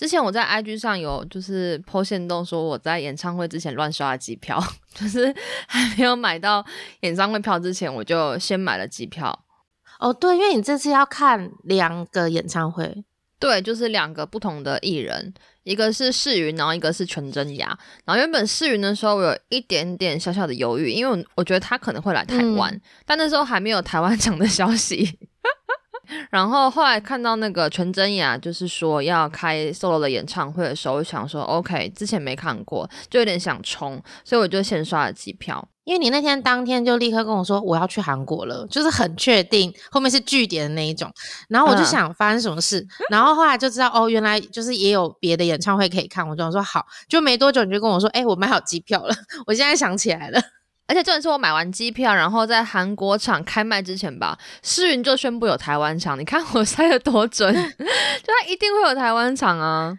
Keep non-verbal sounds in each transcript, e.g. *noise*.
之前我在 IG 上有就是剖线动说我在演唱会之前乱刷了机票，*laughs* 就是还没有买到演唱会票之前，我就先买了机票。哦，对，因为你这次要看两个演唱会，对，就是两个不同的艺人，一个是世云，然后一个是全真雅。然后原本世云的时候，我有一点点小小的犹豫，因为我觉得他可能会来台湾，但那时候还没有台湾 *laughs* 场的消息。然后后来看到那个全真雅，就是说要开 solo 的演唱会的时候，我想说 OK，之前没看过，就有点想冲，所以我就先刷了机票。因为你那天当天就立刻跟我说我要去韩国了，就是很确定后面是据点的那一种。然后我就想发生什么事，然后后来就知道哦，原来就是也有别的演唱会可以看。我就说好，就没多久你就跟我说，哎，我买好机票了。*laughs* 我现在想起来了。而且重点是我买完机票，然后在韩国场开卖之前吧，诗云就宣布有台湾场。你看我猜的多准，*laughs* 就他一定会有台湾场啊！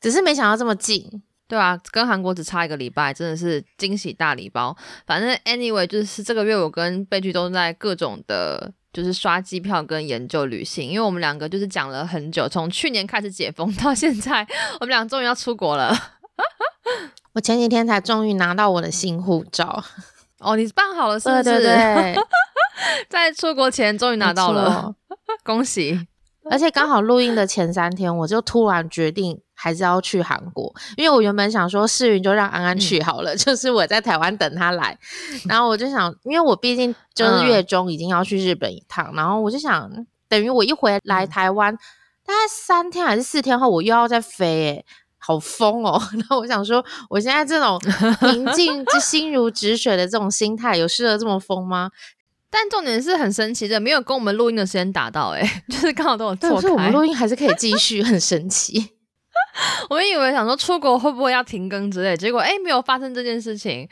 只是没想到这么近，对啊，跟韩国只差一个礼拜，真的是惊喜大礼包。反正 anyway，就是这个月我跟贝剧都在各种的，就是刷机票跟研究旅行，因为我们两个就是讲了很久，从去年开始解封到现在，我们俩终于要出国了。*laughs* 我前几天才终于拿到我的新护照。哦，你办好了是不是？对对对，*laughs* 在出国前终于拿到了，*laughs* 恭喜！而且刚好录音的前三天，我就突然决定还是要去韩国，因为我原本想说世云就让安安去好了，*laughs* 就是我在台湾等他来。然后我就想，因为我毕竟就是月中已经要去日本一趟，然后我就想，等于我一回来台湾，大概三天还是四天后，我又要再飞，哎。好疯哦！*laughs* 然后我想说，我现在这种 *laughs* 平静、就心如止水的这种心态，有适合这么疯吗？但重点是很神奇的，没有跟我们录音的时间打到，哎，*laughs* 就是刚好都有错开。我们录音还是可以继续，很神奇。我以为想说出国会不会要停更之类，结果哎，没有发生这件事情。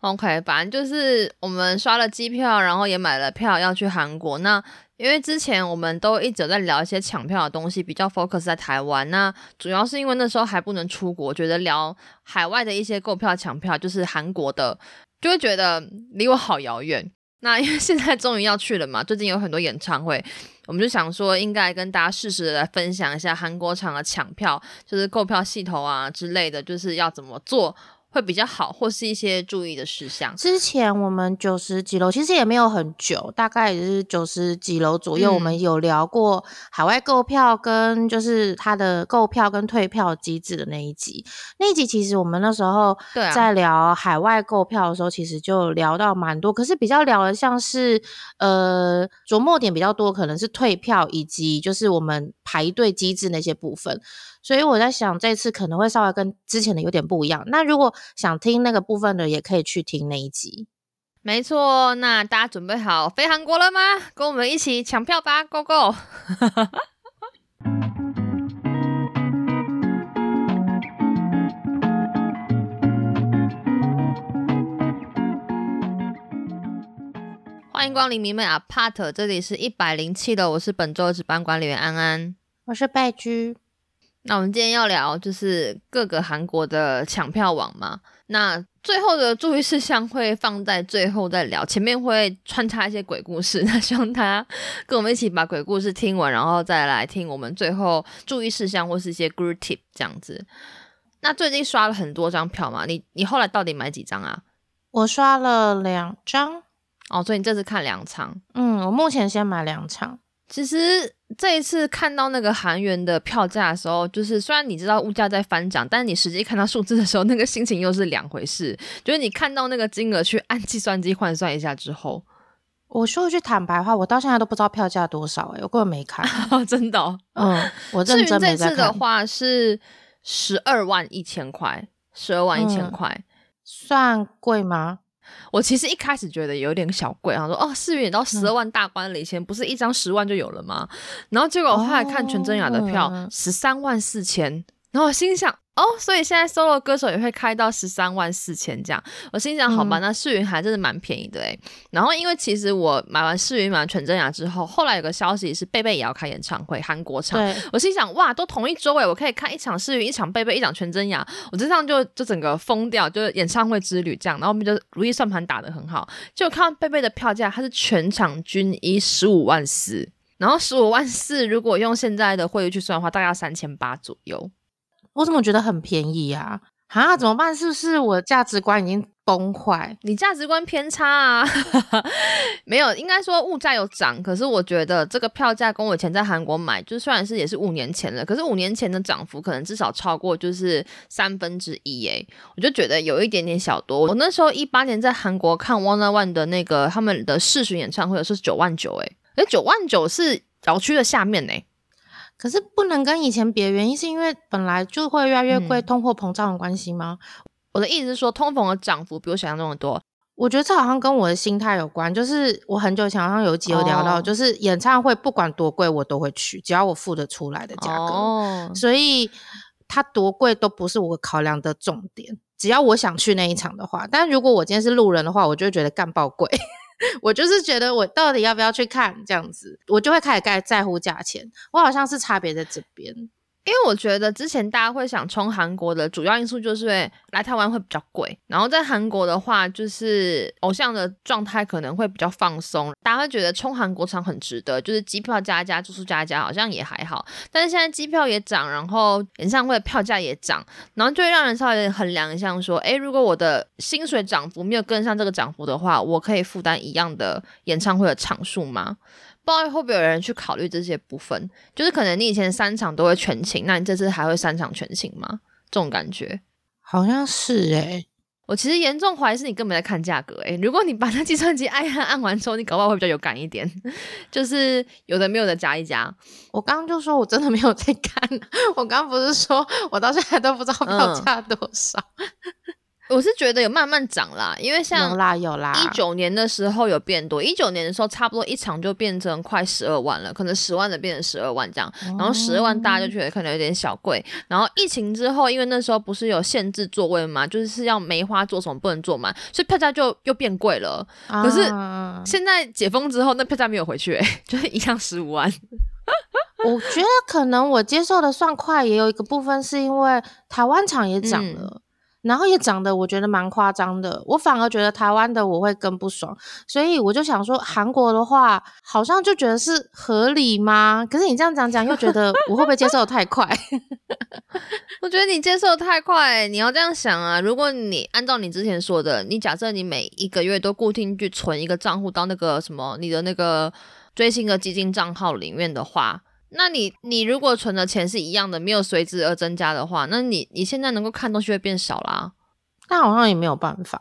OK，反正就是我们刷了机票，然后也买了票要去韩国。那因为之前我们都一直在聊一些抢票的东西，比较 focus 在台湾。那主要是因为那时候还不能出国，觉得聊海外的一些购票抢票，就是韩国的，就会觉得离我好遥远。那因为现在终于要去了嘛，最近有很多演唱会，我们就想说应该跟大家适时的来分享一下韩国场的抢票，就是购票系统啊之类的，就是要怎么做。会比较好，或是一些注意的事项。之前我们九十几楼其实也没有很久，大概也是九十几楼左右。我们有聊过海外购票跟就是它的购票跟退票机制的那一集。那一集其实我们那时候在聊海外购票的时候，其实就聊到蛮多。可是比较聊的像是呃琢磨点比较多，可能是退票以及就是我们排队机制那些部分。所以我在想，这次可能会稍微跟之前的有点不一样。那如果想听那个部分的，也可以去听那一集。没错，那大家准备好飞韩国了吗？跟我们一起抢票吧，Go Go！*laughs* 欢迎光临迷妹 Apart，这里是一百零七的，我是本周的值班管理员安安，我是拜居。那我们今天要聊就是各个韩国的抢票网嘛。那最后的注意事项会放在最后再聊，前面会穿插一些鬼故事。*laughs* 那希望大家跟我们一起把鬼故事听完，然后再来听我们最后注意事项或是一些 good tip 这样子。那最近刷了很多张票嘛，你你后来到底买几张啊？我刷了两张哦，所以你这次看两场。嗯，我目前先买两场。其实这一次看到那个韩元的票价的时候，就是虽然你知道物价在翻涨，但是你实际看到数字的时候，那个心情又是两回事。就是你看到那个金额去按计算机换算一下之后，我说一句坦白话，我到现在都不知道票价多少哎，我根本没看，*laughs* 真的。嗯，*laughs* 我认真没在看。这次的话是十二万一千块，十二万一千块，算贵吗？我其实一开始觉得有点小贵，然后说哦，四元到十二万大关了，以前不是一张十万就有了吗？然后结果后来看全真雅的票十三万四千，然后我心想。哦，所以现在 solo 歌手也会开到十三万四千这样，我心想好吧，那世云还真的蛮便宜的哎。然后因为其实我买完世云买完全真雅之后，后来有个消息是贝贝也要开演唱会，韩国场。我心想哇，都同一周哎，我可以看一场世云，一场贝贝，一场全真雅，我这样就就整个疯掉，就是演唱会之旅这样。然后我们就如意算盘打得很好，就看到贝贝的票价，它是全场均一十五万四，然后十五万四如果用现在的汇率去算的话，大概要三千八左右。我怎么觉得很便宜啊？啊，怎么办？是不是我价值观已经崩坏？你价值观偏差啊？*laughs* 没有，应该说物价有涨，可是我觉得这个票价跟我以前在韩国买，就虽然是也是五年前了，可是五年前的涨幅可能至少超过就是三分之一诶，我就觉得有一点点小多。我那时候一八年在韩国看 One One 的那个他们的试巡演唱会是九万九诶，而九万九是小区的下面呢。可是不能跟以前比，原因是因为本来就会越来越贵，通货膨胀的关系吗？我的意思是说，通膨的涨幅比我想象中的多。我觉得这好像跟我的心态有关。就是我很久前好像有集有聊到，就是演唱会不管多贵我都会去，只要我付得出来的价格。所以它多贵都不是我考量的重点，只要我想去那一场的话。但如果我今天是路人的话，我就会觉得干爆贵。*laughs* 我就是觉得我到底要不要去看这样子，我就会开始在在乎价钱。我好像是差别在这边。因为我觉得之前大家会想冲韩国的主要因素就是来台湾会比较贵，然后在韩国的话，就是偶像的状态可能会比较放松，大家会觉得冲韩国场很值得，就是机票加加住宿加加好像也还好。但是现在机票也涨，然后演唱会的票价也涨，然后就会让人稍微衡量一下，说，哎，如果我的薪水涨幅没有跟上这个涨幅的话，我可以负担一样的演唱会的场数吗？不知道会不会有人去考虑这些部分，就是可能你以前三场都会全勤，那你这次还会三场全勤吗？这种感觉好像是诶。我其实严重怀疑是你根本在看价格诶。如果你把那计算机按按按完之后，你搞不好会比较有感一点，*laughs* 就是有的没有的加一加。我刚刚就说我真的没有在看，我刚刚不是说我到现在都不知道票价多少。我是觉得有慢慢涨啦，因为像有啦有啦，一九年的时候有变多，一九年的时候差不多一场就变成快十二万了，可能十万的变成十二万这样，然后十二万大家就觉得可能有点小贵，然后疫情之后，因为那时候不是有限制座位嘛，就是要梅花座什么不能坐满，所以票价就又变贵了。可是现在解封之后，那票价没有回去，*laughs* 就是一样十五万。我觉得可能我接受的算快，也有一个部分是因为台湾场也涨了。然后也涨得我觉得蛮夸张的，我反而觉得台湾的我会更不爽，所以我就想说韩国的话，好像就觉得是合理吗？可是你这样讲讲，又觉得我会不会接受的太快？*laughs* 我觉得你接受太快，你要这样想啊！如果你按照你之前说的，你假设你每一个月都固定去存一个账户到那个什么你的那个追星的基金账号里面的话。那你你如果存的钱是一样的，没有随之而增加的话，那你你现在能够看东西会变少啦。但好像也没有办法，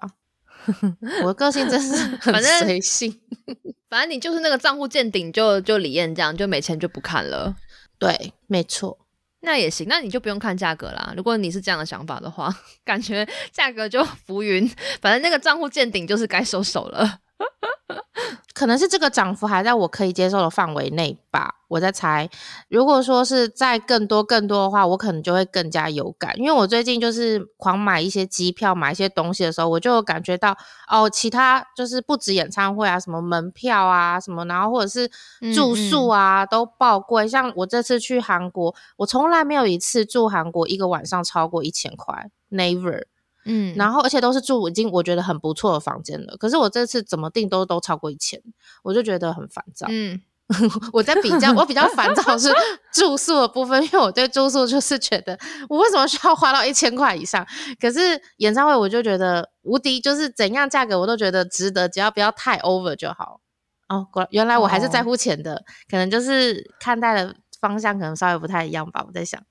*laughs* 我的个性真是 *laughs* 很随性。*laughs* 反正你就是那个账户见顶就就李艳这样，就没钱就不看了。对，没错。那也行，那你就不用看价格啦。如果你是这样的想法的话，感觉价格就浮云，反正那个账户见顶就是该收手了。*laughs* 可能是这个涨幅还在我可以接受的范围内吧，我在猜。如果说是在更多更多的话，我可能就会更加有感。因为我最近就是狂买一些机票、买一些东西的时候，我就感觉到哦，其他就是不止演唱会啊，什么门票啊，什么，然后或者是住宿啊，都爆贵。像我这次去韩国，我从来没有一次住韩国一个晚上超过一千块，never。嗯，然后而且都是住已经我觉得很不错的房间了，可是我这次怎么订都都超过一千，我就觉得很烦躁。嗯，*laughs* 我在比较，我比较烦躁是 *laughs* 住宿的部分，因为我对住宿就是觉得我为什么需要花到一千块以上？可是演唱会我就觉得无敌，就是怎样价格我都觉得值得，只要不要太 over 就好。哦，原来我还是在乎钱的，可能就是看待的方向可能稍微不太一样吧。我在想，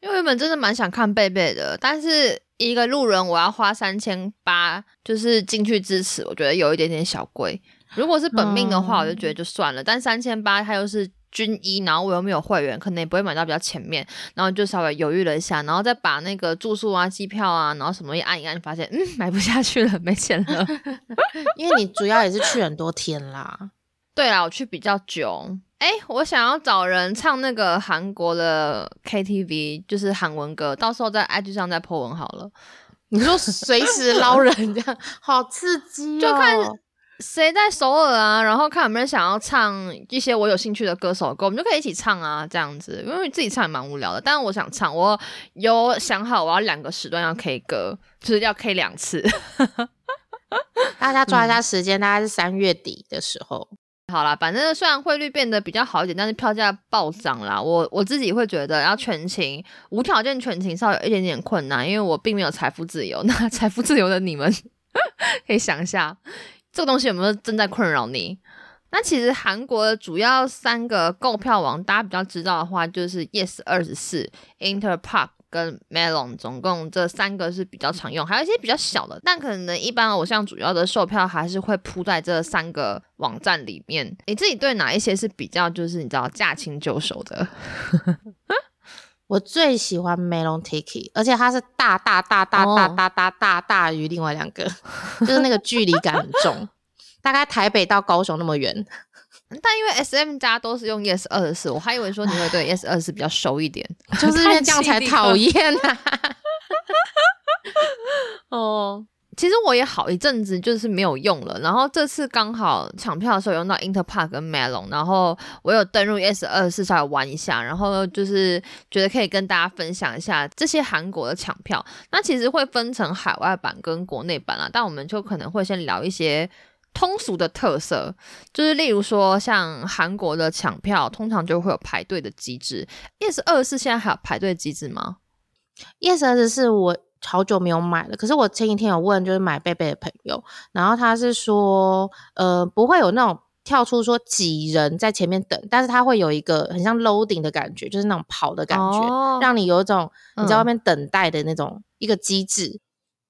因为原本真的蛮想看贝贝的，但是。一个路人，我要花三千八，就是进去支持，我觉得有一点点小贵。如果是本命的话，我就觉得就算了。但三千八，它又是军医，然后我又没有会员，可能也不会买到比较前面，然后就稍微犹豫了一下，然后再把那个住宿啊、机票啊，然后什么一按一按，发现嗯，买不下去了，没钱了。*laughs* 因为你主要也是去很多天啦。对啦，我去比较久。哎，我想要找人唱那个韩国的 KTV，就是韩文歌，到时候在 IG 上再 po 文好了。你说随时捞人这样，*laughs* 好刺激哦！就看谁在首尔啊，然后看有没有人想要唱一些我有兴趣的歌手歌，我们就可以一起唱啊，这样子。因为自己唱也蛮无聊的，但是我想唱，我有想好我要两个时段要 K 歌，就是要 K 两次。*laughs* 大家抓一下时间，大概是三月底的时候。好啦，反正虽然汇率变得比较好一点，但是票价暴涨啦。我我自己会觉得要全勤无条件全勤稍微有一点点困难，因为我并没有财富自由。*laughs* 那财富自由的你们 *laughs* 可以想一下，这个东西有没有正在困扰你？那其实韩国的主要三个购票网，大家比较知道的话，就是 Yes 二十四、Interpark 跟 Melon，总共这三个是比较常用，还有一些比较小的，但可能一般偶像主要的售票还是会铺在这三个网站里面。你自己对哪一些是比较就是你知道驾轻就熟的？*laughs* 我最喜欢 Melon Ticket，而且它是大大大大大大大大大于另外两个，就是那个距离感很重。*laughs* 大概台北到高雄那么远，但因为 S M 家都是用 Yes 二十四，我还以为说你会对 Yes 二十四比较熟一点，*laughs* 就是因为这样才讨厌呐。*laughs* 哦，其实我也好一阵子就是没有用了，然后这次刚好抢票的时候用到 Interpark 跟 Melon，然后我有登入 Yes 二十四稍微玩一下，然后就是觉得可以跟大家分享一下这些韩国的抢票。那其实会分成海外版跟国内版啦，但我们就可能会先聊一些。通俗的特色就是，例如说像韩国的抢票，通常就会有排队的机制。Yes 二十四现在还有排队机制吗？Yes 二十四我好久没有买了，可是我前几天有问，就是买贝贝的朋友，然后他是说，呃，不会有那种跳出说几人在前面等，但是他会有一个很像 loading 的感觉，就是那种跑的感觉，让你有一种你在外面等待的那种一个机制。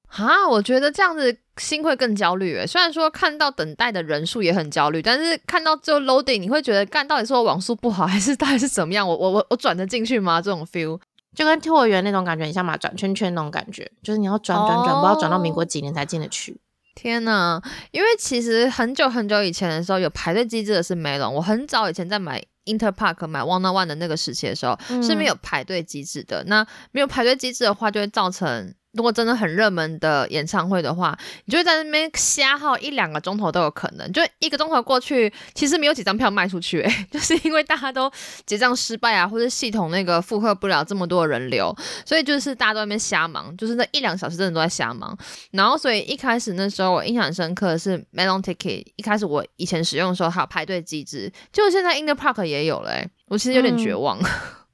啊，我觉得这样子心会更焦虑诶。虽然说看到等待的人数也很焦虑，但是看到最后 loading，你会觉得干到底是我网速不好，还是到底是怎么样？我我我我转得进去吗？这种 feel 就跟幼儿园那种感觉你像嘛，转圈圈那种感觉，就是你要转转转，不知道转到民国几年才进得去。天呐，因为其实很久很久以前的时候有排队机制的是 Melon，我很早以前在买 Interpark 买 One on One 的那个时期的时候是没有排队机制的。那没有排队机制的话，就会造成。如果真的很热门的演唱会的话，你就会在那边瞎耗一两个钟头都有可能。就一个钟头过去，其实没有几张票卖出去，诶，*laughs* 就是因为大家都结账失败啊，或者系统那个负荷不了这么多人流，所以就是大家都在那边瞎忙，就是那一两小时真的都在瞎忙。然后所以一开始那时候我印象深刻的是 Melon Ticket，一开始我以前使用的时候还有排队机制，就现在 In the Park 也有了，我其实有点绝望。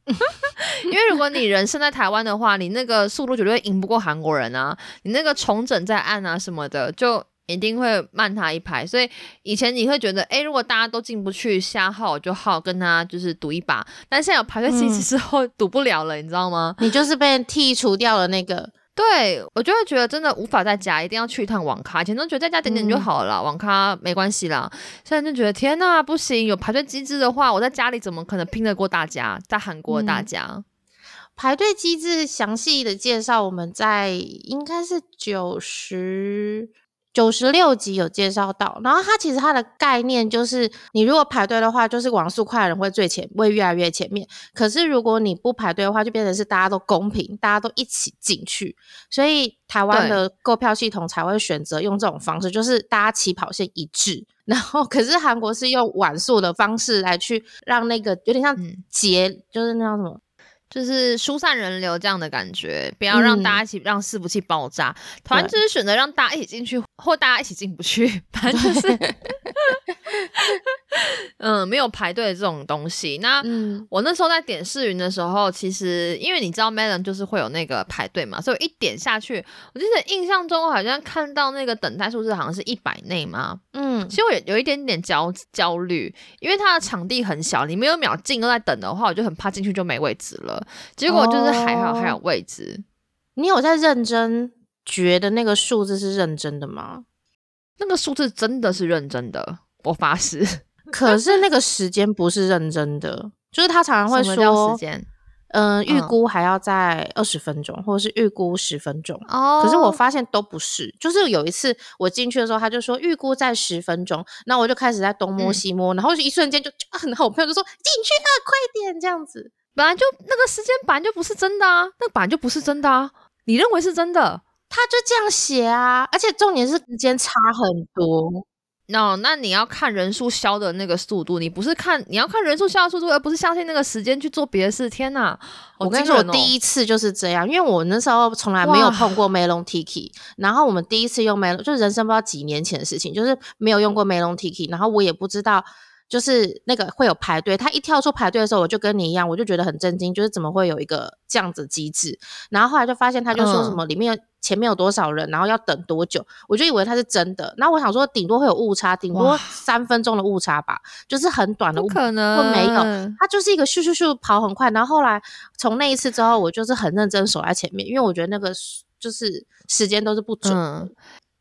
*laughs* 因为如果你人生在台湾的话，你那个速度绝对赢不过韩国人啊！你那个重整再按啊什么的，就一定会慢他一拍。所以以前你会觉得，哎，如果大家都进不去，瞎耗就耗，跟他就是赌一把。但现在有排队机制之后，赌不了了，你知道吗？你就是被剔除掉了那个。对我就会觉得真的无法在家，一定要去一趟网咖。以前都觉得在家点点就好了，网咖没关系啦。现在就觉得天呐，不行！有排队机制的话，我在家里怎么可能拼得过大家？在韩国大家排队机制详细的介绍，我们在应该是九十。九十六集有介绍到，然后它其实它的概念就是，你如果排队的话，就是网速快的人会最前，会越来越前面。可是如果你不排队的话，就变成是大家都公平，大家都一起进去。所以台湾的购票系统才会选择用这种方式，就是大家起跑线一致。然后，可是韩国是用晚速的方式来去让那个有点像节，就是那叫什么？就是疏散人流这样的感觉，不要让大家一起让伺服器爆炸。团就是选择让大家一起进去，或大家一起进不去，*laughs* 反正就是，*laughs* *laughs* 嗯，没有排队的这种东西。那我那时候在点试云的时候，其实因为你知道 Melon 就是会有那个排队嘛，所以一点下去，我记得印象中好像看到那个等待数字好像是一百内嘛。嗯，其实我有有一点点焦焦虑，因为它的场地很小，你没有秒进都在等的话，我就很怕进去就没位置了。结果就是还好还有位置，你有在认真觉得那个数字是认真的吗？那个数字真的是认真的，我发誓。*laughs* 可是那个时间不是认真的，就是他常常会说时间。嗯，预估还要在二十分钟，或者是预估十分钟。哦，可是我发现都不是。就是有一次我进去的时候，他就说预估在十分钟，那我就开始在东摸西摸，然后就一瞬间就很好，*laughs* 朋友就说进去了，快点这样子。本来就那个时间本来就不是真的啊，那本来就不是真的啊。你认为是真的，他就这样写啊，而且重点是时间差很多。那那你要看人数消的那个速度，你不是看你要看人数消的速度，而不是相信那个时间去做别的事。天哪！我跟你说，我第一次就是这样，因为我那时候从来没有碰过 Melon Tiki，然后我们第一次用 Melon，就是人生不知道几年前的事情，就是没有用过 Melon Tiki，然后我也不知道就是那个会有排队，他一跳出排队的时候，我就跟你一样，我就觉得很震惊，就是怎么会有一个这样子机制？然后后来就发现他就说什么里面前面有多少人，然后要等多久，我就以为他是真的。那我想说顶多会有误差，顶多三分钟的误差吧，就是很短的误可能没有，他就是一个咻咻咻跑很快。然后后来从那一次之后，我就是很认真守在前面，因为我觉得那个就是时间都是不准。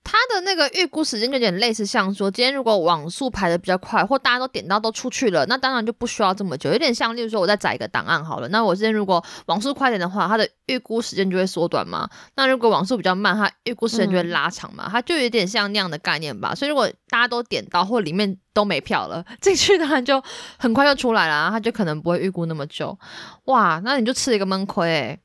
它的那个预估时间就有点类似，像说今天如果网速排的比较快，或大家都点到都出去了，那当然就不需要这么久。有点像，例如说我再载一个档案好了，那我今天如果网速快点的话，它的预估时间就会缩短嘛。那如果网速比较慢，它预估时间就会拉长嘛。它就有点像那样的概念吧。所以如果大家都点到或里面都没票了，进去当然就很快就出来了，它就可能不会预估那么久。哇，那你就吃了一个闷亏诶。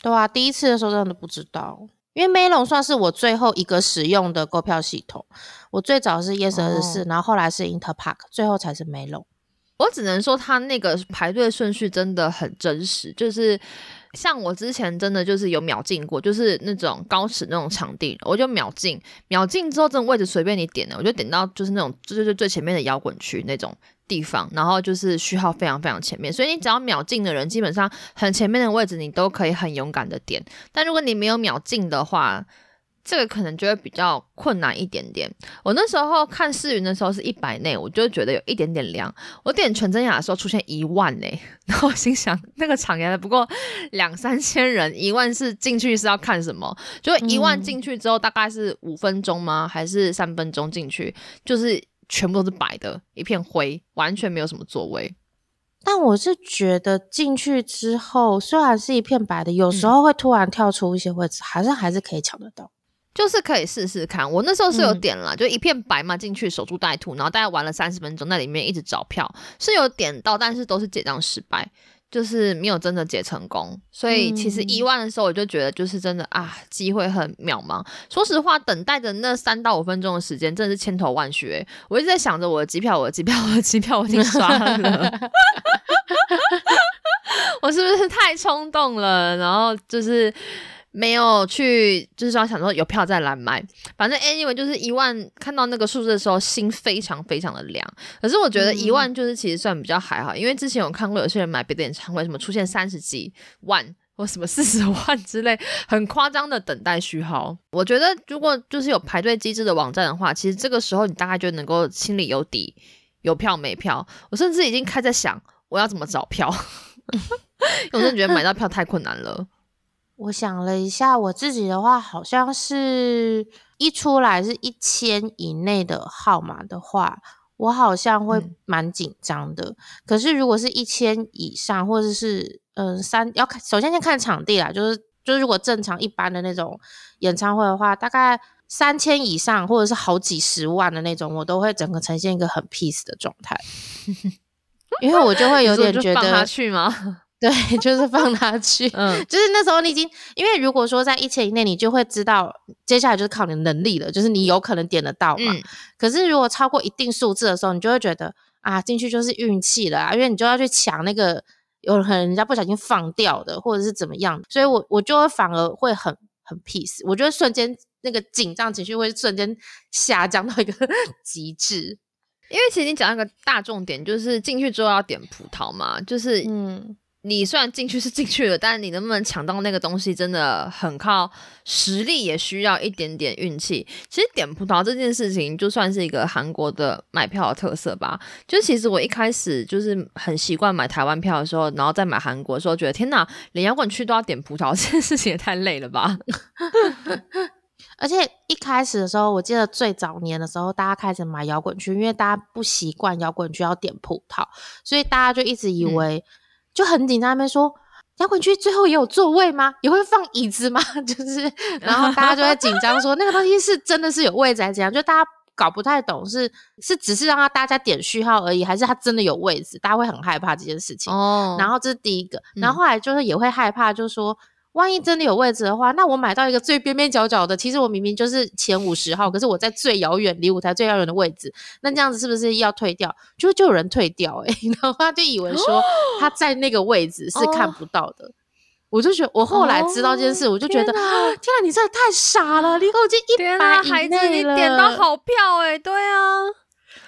对啊，第一次的时候真的不知道。因为 Melon 算是我最后一个使用的购票系统，我最早是 Yes 二十四，然后后来是 Interpark，最后才是 Melon。我只能说，他那个排队顺序真的很真实，就是像我之前真的就是有秒进过，就是那种高尺那种场地，我就秒进，秒进之后这种位置随便你点的，我就点到就是那种最最最前面的摇滚区那种。地方，然后就是序号非常非常前面，所以你只要秒进的人，基本上很前面的位置，你都可以很勇敢的点。但如果你没有秒进的话，这个可能就会比较困难一点点。我那时候看试云的时候是一百内，我就觉得有一点点凉。我点纯真雅的时候出现一万呢，*laughs* 然后我心想那个场原来不过两三千人，一万是进去是要看什么？就一万进去之后大概是五分钟吗？还是三分钟进去？就是。全部都是白的，一片灰，完全没有什么座位。但我是觉得进去之后，虽然是一片白的，有时候会突然跳出一些位置，好像还是可以抢得到，就是可以试试看。我那时候是有点了，就一片白嘛，进去守株待兔，然后大概玩了三十分钟，那里面一直找票，是有点到，但是都是结账失败。就是没有真的解成功，所以其实一万的时候我就觉得就是真的啊，机会很渺茫。说实话，等待的那三到五分钟的时间真的是千头万绪。我一直在想着我的机票，我的机票，我的机票，我已经刷了，*laughs* 我是不是太冲动了？然后就是。没有去，就是说想说有票再来买，反正 anyway 就是一万，看到那个数字的时候心非常非常的凉。可是我觉得一万就是其实算比较还好，因为之前有看过有些人买别的演唱会，什么出现三十几万或什么四十万之类，很夸张的等待序号。我觉得如果就是有排队机制的网站的话，其实这个时候你大概就能够心里有底，有票没票。我甚至已经开在想我要怎么找票，*laughs* 我真的觉得买到票太困难了。我想了一下，我自己的话，好像是一出来是一千以内的号码的话，我好像会蛮紧张的。可是如果是一千以上，或者是嗯三，要看首先先看场地啦，就是就是如果正常一般的那种演唱会的话，大概三千以上，或者是好几十万的那种，我都会整个呈现一个很 peace 的状态，*laughs* 因为我就会有点觉得去吗？对，*laughs* 就是放他去，嗯，就是那时候你已经，因为如果说在一千以内，你就会知道接下来就是靠你的能力了，就是你有可能点得到嘛。可是如果超过一定数字的时候，你就会觉得啊，进去就是运气了，因为你就要去抢那个有可能人家不小心放掉的，或者是怎么样，所以我我就会反而会很很 peace，我觉得瞬间那个紧张情绪会瞬间下降到一个 *laughs* 极致。因为其实你讲一个大重点，就是进去之后要点葡萄嘛，就是嗯。你虽然进去是进去了，但是你能不能抢到那个东西，真的很靠实力，也需要一点点运气。其实点葡萄这件事情，就算是一个韩国的买票的特色吧。就其实我一开始就是很习惯买台湾票的时候，然后再买韩国的时候，觉得天哪，连摇滚区都要点葡萄，*laughs* 这件事情也太累了吧。*laughs* 而且一开始的时候，我记得最早年的时候，大家开始买摇滚区，因为大家不习惯摇滚区要点葡萄，所以大家就一直以为。就很紧张，那边说摇滚区最后也有座位吗？也会放椅子吗？*laughs* 就是，然后大家就在紧张，说 *laughs* 那个东西是真的是有位置还是怎样？就大家搞不太懂，是是只是让他大家点序号而已，还是他真的有位置？大家会很害怕这件事情。哦，然后这是第一个，然后后来就是也会害怕，就是说。万一真的有位置的话，那我买到一个最边边角角的，其实我明明就是前五十号，可是我在最遥远离舞台最遥远的位置，那这样子是不是要退掉？就就有人退掉哎，*laughs* 然后他就以为说他在那个位置是看不到的。我就觉得我后来知道这件事，我就觉得天啊，你真的太傻了！离口已经一百以内你点到好票哎，对啊，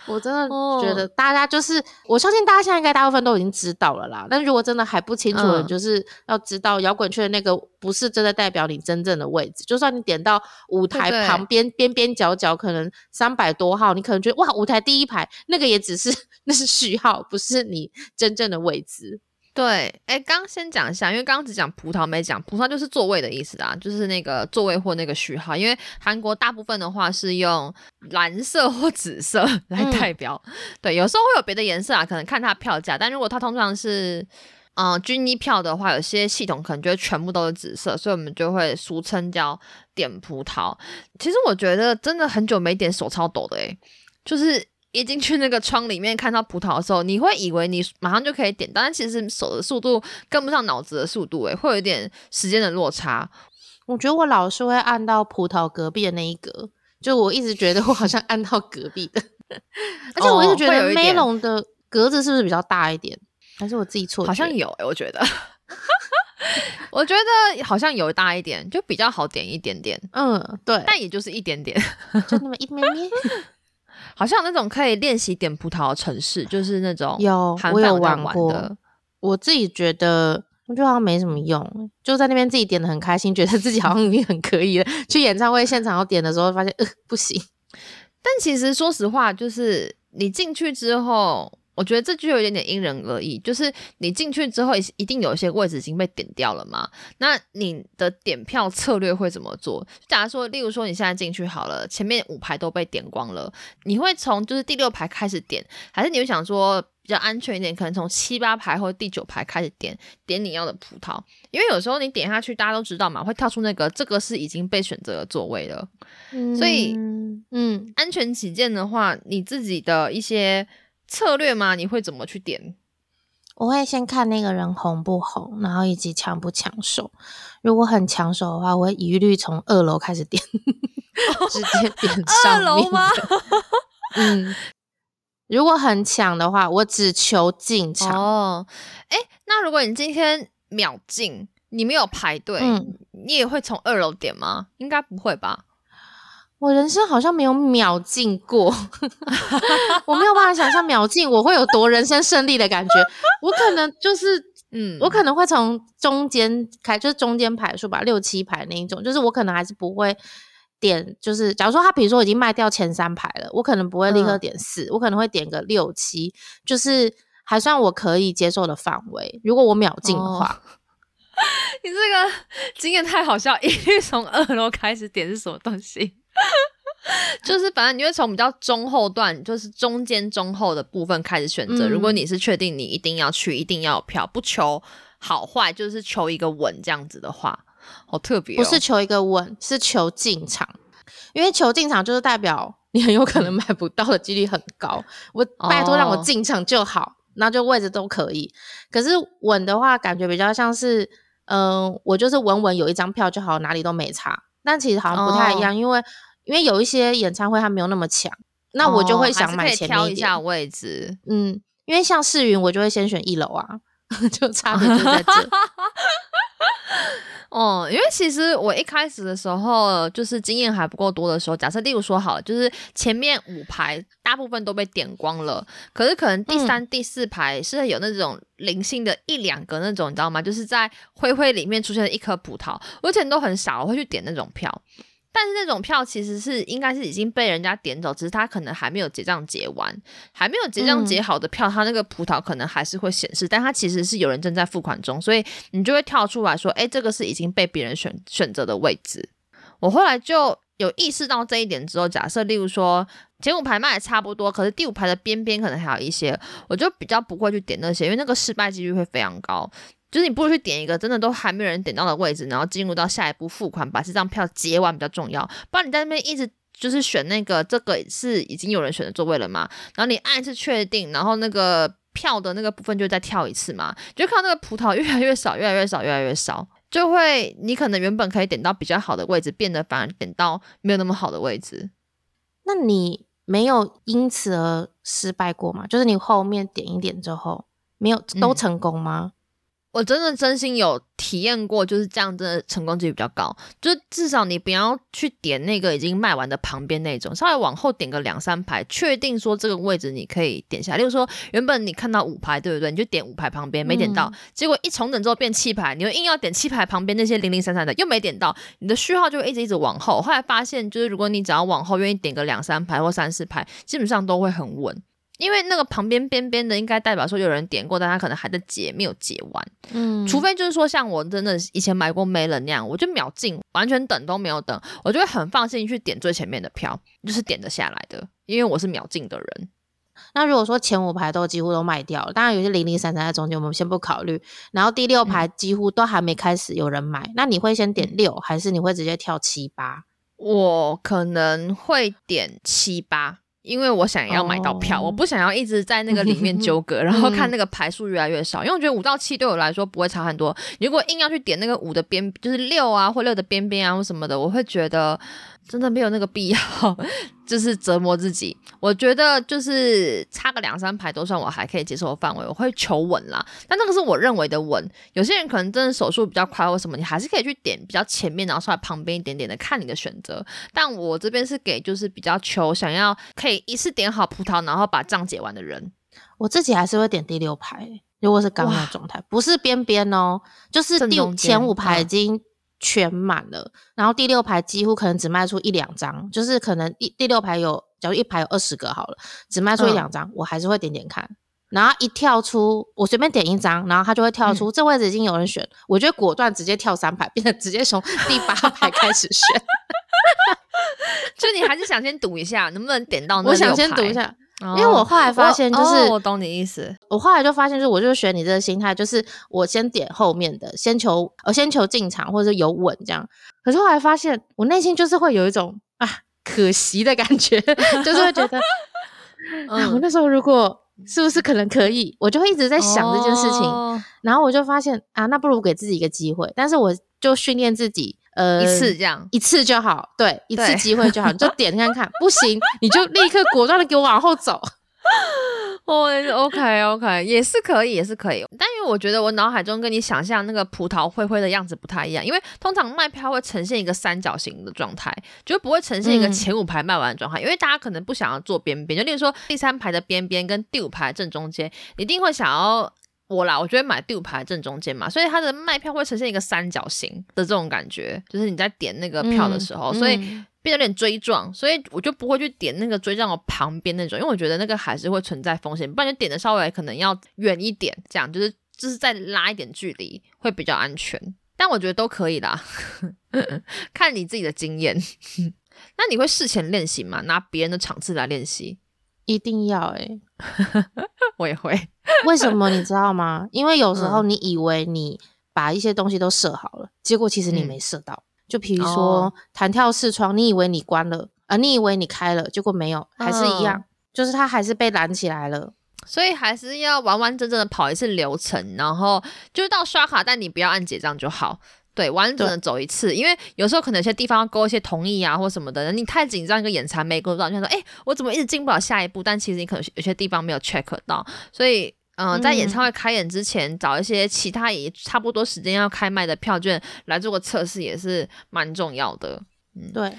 我真的觉得大家就是，我相信大家现在应该大部分都已经知道了啦。但如果真的还不清楚的，就是要知道摇滚圈的那个不是真的代表你真正的位置。就算你点到舞台旁边边边角角，可能三百多号，你可能觉得哇，舞台第一排那个也只是 *laughs* 那是序号，不是你真正的位置。对，哎，刚先讲一下，因为刚刚只讲葡萄没讲，葡萄就是座位的意思啊，就是那个座位或那个序号。因为韩国大部分的话是用蓝色或紫色来代表，对，有时候会有别的颜色啊，可能看它票价。但如果它通常是嗯军医票的话，有些系统可能就会全部都是紫色，所以我们就会俗称叫点葡萄。其实我觉得真的很久没点手超抖的诶，就是。一进去那个窗里面看到葡萄的时候，你会以为你马上就可以点，但其实手的速度跟不上脑子的速度，诶，会有一点时间的落差。我觉得我老是会按到葡萄隔壁的那一格，就我一直觉得我好像按到隔壁的，*laughs* 而且我一直觉得梅龙的格子是不是比较大一点？还是我自己错？好像有诶，我觉得，*laughs* 我觉得好像有大一点，就比较好点一点点。嗯，对，但也就是一点点，就那么一点点。*laughs* 好像那种可以练习点葡萄的城市，*sighs* 就是那种有我有玩过。我自己觉得，我觉得好像没什么用，就在那边自己点的很开心，觉得自己好像已经很可以了。*laughs* 去演唱会现场要点的时候，发现呃不行。但其实说实话，就是你进去之后。我觉得这就有一点点因人而异，就是你进去之后，一定有一些位置已经被点掉了嘛。那你的点票策略会怎么做？假如说，例如说你现在进去好了，前面五排都被点光了，你会从就是第六排开始点，还是你会想说比较安全一点，可能从七八排或第九排开始点点你要的葡萄？因为有时候你点下去，大家都知道嘛，会跳出那个这个是已经被选择的座位了。所以，嗯，安全起见的话，你自己的一些。策略吗？你会怎么去点？我会先看那个人红不红，然后以及抢不抢手。如果很抢手的话，我会一律从二楼开始点，*laughs* 直接点二楼吗？*laughs* 嗯，如果很抢的话，我只求进场。哦，哎，那如果你今天秒进，你没有排队，你也会从二楼点吗？应该不会吧？我人生好像没有秒进过，*laughs* 我没有办法想象秒进我会有多人生胜利的感觉。我可能就是，*laughs* 嗯，我可能会从中间开，就是中间排数吧，六七排那一种。就是我可能还是不会点，就是假如说他比如说已经卖掉前三排了，我可能不会立刻点四，我可能会点个六七，就是还算我可以接受的范围。如果我秒进的话，*laughs* 你这个经验太好笑，一律从二楼开始点是什么东西？*laughs* 就是反正你会从比较中后段，就是中间中后的部分开始选择。如果你是确定你一定要去，一定要有票，不求好坏，就是求一个稳这样子的话，好特别。不是求一个稳，是求进场，因为求进场就是代表你很有可能买不到的几率很高。我拜托让我进场就好，那就位置都可以。可是稳的话，感觉比较像是，嗯，我就是稳稳有一张票就好，哪里都没差。但其实好像不太一样，因为。因为有一些演唱会它没有那么强，那我就会想买前面一下位置。嗯，因为像世云，我就会先选一楼啊，*laughs* 就差别就在这。*laughs* 哦，因为其实我一开始的时候就是经验还不够多的时候，假设例如说好，就是前面五排大部分都被点光了，可是可能第三、第四排是有那种零星的一两个那种，你知道吗？就是在灰灰里面出现了一颗葡萄，我以前都很少，我会去点那种票。但是那种票其实是应该是已经被人家点走，只是他可能还没有结账结完，还没有结账结好的票，他那个葡萄可能还是会显示，但他其实是有人正在付款中，所以你就会跳出来说，哎，这个是已经被别人选选择的位置。我后来就有意识到这一点之后，假设例如说前五排卖的差不多，可是第五排的边边可能还有一些，我就比较不会去点那些，因为那个失败几率会非常高。就是你不如去点一个真的都还没有人点到的位置，然后进入到下一步付款，把这张票结完比较重要。不然你在那边一直就是选那个这个是已经有人选的座位了嘛，然后你按一次确定，然后那个票的那个部分就再跳一次嘛，就看到那个葡萄越来越少，越来越少，越来越少，就会你可能原本可以点到比较好的位置，变得反而点到没有那么好的位置。那你没有因此而失败过吗？就是你后面点一点之后没有都成功吗？我真的真心有体验过，就是这样，真的成功几率比较高。就是至少你不要去点那个已经卖完的旁边那种，稍微往后点个两三排，确定说这个位置你可以点下。例如说，原本你看到五排，对不对？你就点五排旁边，没点到，结果一重整之后变七排，你又硬要点七排旁边那些零零散散的，又没点到，你的序号就会一直一直往后。后来发现，就是如果你只要往后愿意点个两三排或三四排，基本上都会很稳。因为那个旁边边边的，应该代表说有人点过，但他可能还在结，没有结完。嗯，除非就是说像我真的以前买过没了那样，我就秒进，完全等都没有等，我就会很放心去点最前面的票，就是点得下来的，因为我是秒进的人。那如果说前五排都几乎都卖掉了，当然有些零零散散在中间，我们先不考虑。然后第六排几乎都还没开始有人买，那你会先点六，还是你会直接跳七八？我可能会点七八。因为我想要买到票，我不想要一直在那个里面纠葛，然后看那个排数越来越少。因为我觉得五到七对我来说不会差很多。如果硬要去点那个五的边，就是六啊或六的边边啊或什么的，我会觉得。真的没有那个必要，*laughs* 就是折磨自己。我觉得就是差个两三排都算我还可以接受的范围，我会求稳啦。但那个是我认为的稳。有些人可能真的手速比较快或什么，你还是可以去点比较前面，然后稍微旁边一点点的，看你的选择。但我这边是给就是比较求想要可以一次点好葡萄，然后把账结完的人。我自己还是会点第六排，如果是刚的状态，不是边边哦，就是第前五排已经。全满了，然后第六排几乎可能只卖出一两张，就是可能第第六排有，假如一排有二十个好了，只卖出一两张，我还是会点点看。然后一跳出，我随便点一张，然后它就会跳出这位置已经有人选，我觉得果断直接跳三排，变成直接从第八排开始选。*laughs* 就你还是想先赌一下，能不能点到？我想先赌一下。因为我后来发现，就是我懂你意思。我后来就发现，就是我就是学你这个心态，就是我先点后面的，先求我先求进场或者有稳这样。可是后来发现，我内心就是会有一种啊可惜的感觉，*laughs* 就是会觉得，*laughs* 嗯，我那时候如果是不是可能可以，我就会一直在想这件事情。然后我就发现啊，那不如给自己一个机会，但是我就训练自己。呃，一次这样，一次就好，对，一次机会就好，你就点看看，不行，*laughs* 你就立刻果断的给我往后走。*laughs* 哦，OK OK，也是可以，也是可以。但因为我觉得我脑海中跟你想象那个葡萄灰灰的样子不太一样，因为通常卖票会呈现一个三角形的状态，就不会呈现一个前五排卖完的状态，因为大家可能不想要坐边边，就例如说第三排的边边跟第五排正中间，一定会想要。我啦，我觉得买第五排正中间嘛，所以它的卖票会呈现一个三角形的这种感觉，就是你在点那个票的时候，所以变得有点追撞，所以我就不会去点那个追撞的旁边那种，因为我觉得那个还是会存在风险，不然就点的稍微可能要远一点，这样就是就是再拉一点距离会比较安全。但我觉得都可以啦，*laughs* 看你自己的经验。*laughs* 那你会事前练习吗？拿别人的场次来练习？一定要哎，*laughs* 我也会。为什么你知道吗？因为有时候你以为你把一些东西都设好了，结果其实你没设到。就比如说弹跳视窗，你以为你关了，啊，你以为你开了，结果没有，还是一样，就是它还是被拦起来了。所以还是要完完整整的跑一次流程，然后就是到刷卡，但你不要按结账就好。对，完整的走一次，因为有时候可能有些地方要勾一些同意啊或什么的，你太紧张，一个眼馋没勾到，就说哎，我怎么一直进不了下一步？但其实你可能有些地方没有 check 到，所以嗯，在演唱会开演之前，找一些其他也差不多时间要开卖的票券来做个测试，也是蛮重要的。嗯，对。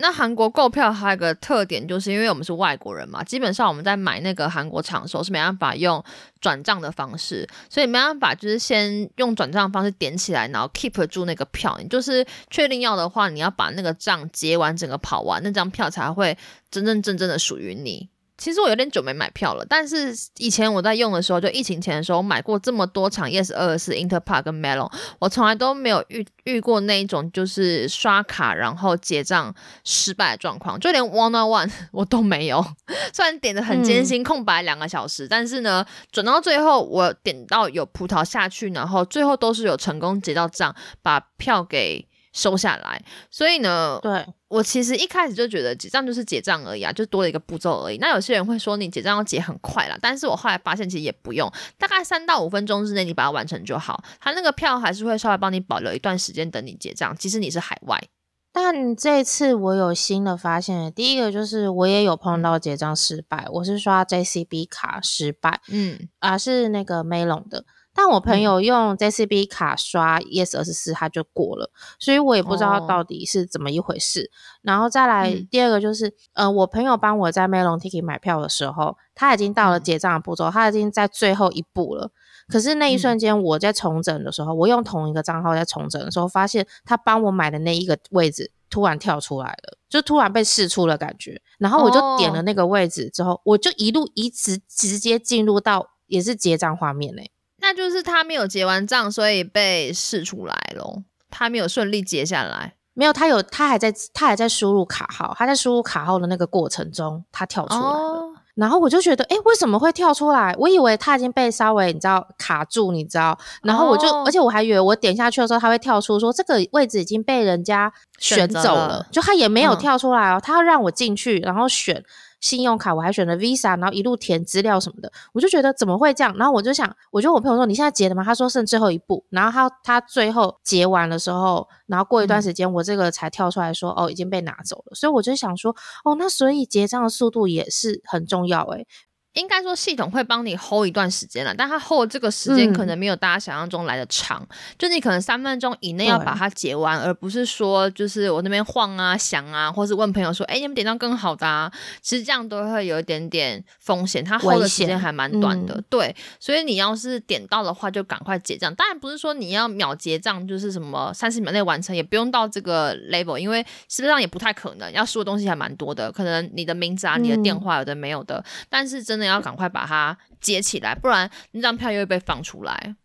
那韩国购票还有个特点，就是因为我们是外国人嘛，基本上我们在买那个韩国场的时候是没办法用转账的方式，所以没办法就是先用转账方式点起来，然后 keep 住那个票。你就是确定要的话，你要把那个账结完，整个跑完，那张票才会真真正正的属于你。其实我有点久没买票了，但是以前我在用的时候，就疫情前的时候，买过这么多场 Yes 二四 Interpark 跟 Melon，我从来都没有遇遇过那一种就是刷卡然后结账失败的状况，就连 One on One *laughs* 我都没有。虽然点的很艰辛，空白两个小时，但是呢，转到最后我点到有葡萄下去，然后最后都是有成功结到账，把票给。收下来，所以呢，对我其实一开始就觉得结账就是结账而已啊，就多了一个步骤而已。那有些人会说你结账要结很快啦，但是我后来发现其实也不用，大概三到五分钟之内你把它完成就好。他那个票还是会稍微帮你保留一段时间等你结账，即使你是海外。但这次我有新的发现，第一个就是我也有碰到结账失败，我是刷 JCB 卡失败，嗯，啊是那个 Melon 的。但我朋友用 JCB 卡刷 ES 二十四，他就过了，所以我也不知道到底是怎么一回事。然后再来第二个就是，呃，我朋友帮我在 Melon Ticket 买票的时候，他已经到了结账的步骤，他已经在最后一步了。可是那一瞬间，我在重整的时候，我用同一个账号在重整的时候，发现他帮我买的那一个位置突然跳出来了，就突然被试出了感觉。然后我就点了那个位置之后，我就一路一直直接进入到也是结账画面嘞。那就是他没有结完账，所以被试出来咯。他没有顺利结下来，没有，他有，他还在，他还在输入卡号，他在输入卡号的那个过程中，他跳出来了。然后我就觉得，哎，为什么会跳出来？我以为他已经被稍微你知道卡住，你知道？然后我就，而且我还以为我点下去的时候，他会跳出说这个位置已经被人家选走了，就他也没有跳出来哦，他要让我进去，然后选。信用卡我还选了 Visa，然后一路填资料什么的，我就觉得怎么会这样？然后我就想，我就我朋友说你现在结了吗？他说剩最后一步，然后他他最后结完的时候，然后过一段时间我这个才跳出来说哦已经被拿走了，所以我就想说哦那所以结账的速度也是很重要诶。应该说系统会帮你 hold 一段时间了，但它 hold 这个时间可能没有大家想象中来的长，就你可能三分钟以内要把它结完，而不是说就是我那边晃啊、响啊，或是问朋友说，哎，你们点到更好的啊，其实这样都会有一点点风险，它 hold 的时间还蛮短的，对，所以你要是点到的话，就赶快结账。当然不是说你要秒结账，就是什么三十秒内完成，也不用到这个 level，因为事实际上也不太可能，要输的东西还蛮多的，可能你的名字啊、你的电话有的没有的，但是真的。要赶快把它接起来，不然那张票又会被放出来。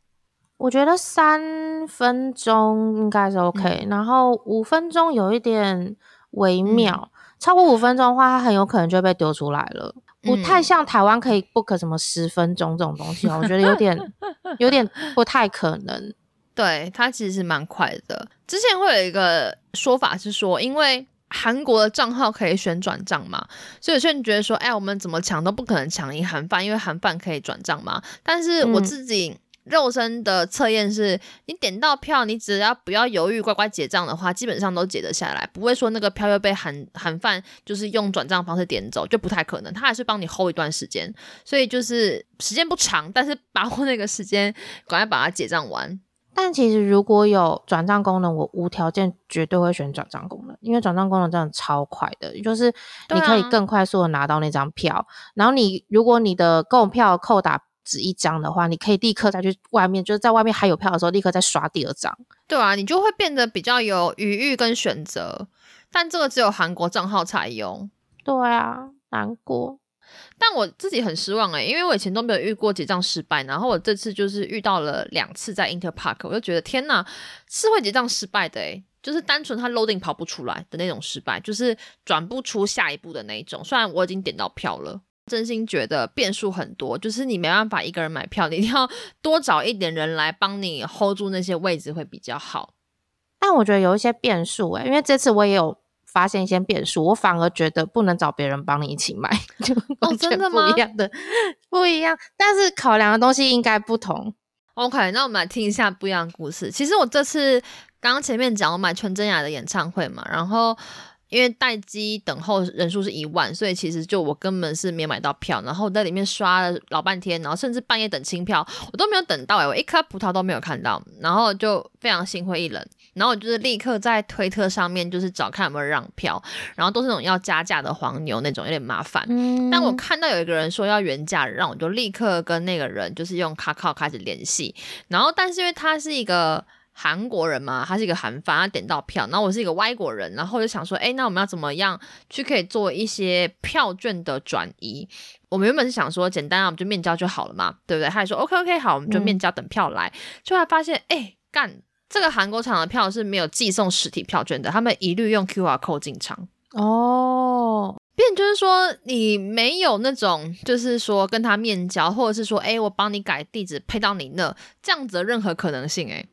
我觉得三分钟应该是 OK，然后五分钟有一点微妙，超过五分钟的话，它很有可能就被丢出来了。不太像台湾可以 book 什么十分钟这种东西哦，我觉得有点 *laughs* 有点不太可能。对，它其实是蛮快的。之前会有一个说法是说，因为韩国的账号可以选转账嘛？所以有些人觉得说，哎，我们怎么抢都不可能抢赢韩饭，因为韩饭可以转账嘛。但是我自己肉身的测验是，你点到票，你只要不要犹豫，乖乖结账的话，基本上都结得下来，不会说那个票又被韩韩饭就是用转账方式点走，就不太可能。他还是帮你 hold 一段时间，所以就是时间不长，但是把握那个时间，赶快把它结账完。但其实如果有转账功能，我无条件绝对会选转账功能，因为转账功能真的超快的，就是你可以更快速的拿到那张票。然后你如果你的购票扣打只一张的话，你可以立刻再去外面，就是在外面还有票的时候，立刻再刷第二张。对啊，你就会变得比较有余裕跟选择。但这个只有韩国账号才有。对啊，难过。但我自己很失望哎，因为我以前都没有遇过结账失败，然后我这次就是遇到了两次在 Inter Park，我就觉得天呐，是会结账失败的哎，就是单纯它 loading 跑不出来的那种失败，就是转不出下一步的那一种。虽然我已经点到票了，真心觉得变数很多，就是你没办法一个人买票，你一定要多找一点人来帮你 hold 住那些位置会比较好。但我觉得有一些变数哎，因为这次我也有。发现一些变数，我反而觉得不能找别人帮你一起买，*laughs* 就完全不一样的，不一样。但是考量的东西应该不同。OK，那我们来听一下不一样的故事。其实我这次刚刚前面讲我买全真雅的演唱会嘛，然后。因为待机等候人数是一万，所以其实就我根本是没有买到票，然后在里面刷了老半天，然后甚至半夜等清票，我都没有等到哎，我一颗葡萄都没有看到，然后就非常心灰意冷，然后我就是立刻在推特上面就是找看有没有让票，然后都是那种要加价的黄牛那种，有点麻烦。但我看到有一个人说要原价让，我就立刻跟那个人就是用卡卡开始联系，然后但是因为他是一个。韩国人嘛，他是一个韩方，他点到票，然后我是一个外国人，然后就想说，哎，那我们要怎么样去可以做一些票券的转移？我们原本是想说，简单啊，我们就面交就好了嘛，对不对？他还说，OK OK，好，我们就面交等票来，就还发现，哎，干，这个韩国场的票是没有寄送实体票券的，他们一律用 QR code 进场。哦，变就是说，你没有那种，就是说跟他面交，或者是说，哎，我帮你改地址配到你那，这样子的任何可能性，哎。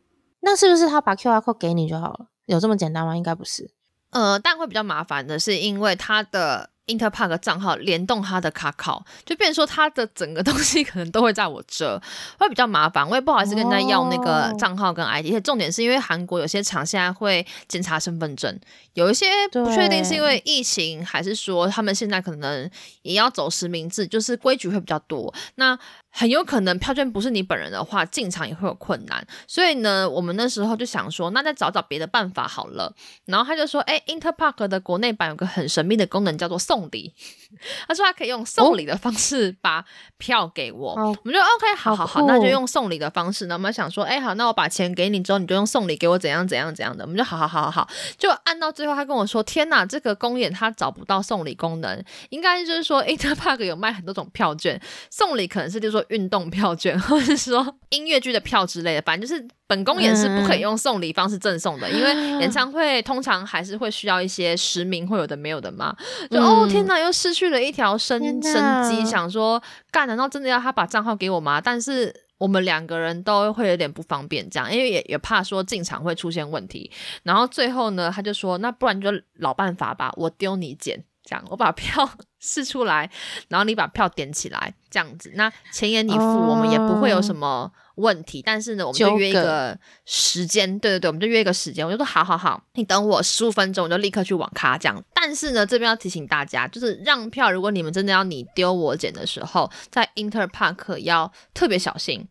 那是不是他把 Q R code 给你就好了？有这么简单吗？应该不是。呃，但会比较麻烦的是，因为他的。Interpark 账号联动他的卡考，就变说他的整个东西可能都会在我这，会比较麻烦。我也不好意思跟人家要那个账号跟 ID。而且重点是因为韩国有些厂现在会检查身份证，有一些不确定是因为疫情，还是说他们现在可能也要走实名制，就是规矩会比较多。那很有可能票券不是你本人的话，进场也会有困难。所以呢，我们那时候就想说，那再找找别的办法好了。然后他就说，哎，Interpark 的国内版有个很神秘的功能，叫做送礼。*laughs* 他说他可以用送礼的方式把票给我。我们就 OK，好好好，那就用送礼的方式。那我们想说，哎，好，那我把钱给你之后，你就用送礼给我怎样怎样怎样的。我们就好好好好好，就按到最后，他跟我说，天哪，这个公演他找不到送礼功能，应该就是说 Interpark 有卖很多种票券，送礼可能是就是说。运动票券，*laughs* 或者是说音乐剧的票之类的，反正就是本宫也是不可以用送礼方式赠送的，因为 *gasps* 演唱会通常还是会需要一些实名会有的没有的嘛。就哦天哪，又失去了一条生生机，想说干，难道真的要他把账号给我吗？但是我们两个人都会有点不方便，这样，因为也也怕说进场会出现问题。然后最后呢，他就说，那不然就老办法吧，我丢你捡。这样，我把票试出来，然后你把票点起来，这样子，那钱也你付，我们也不会有什么问题。但是呢，我们就约一个时间，对对对，我们就约一个时间。我就说好好好，你等我十五分钟，我就立刻去网咖这样。但是呢，这边要提醒大家，就是让票，如果你们真的要你丢我捡的时候，在 Interpark 要特别小心，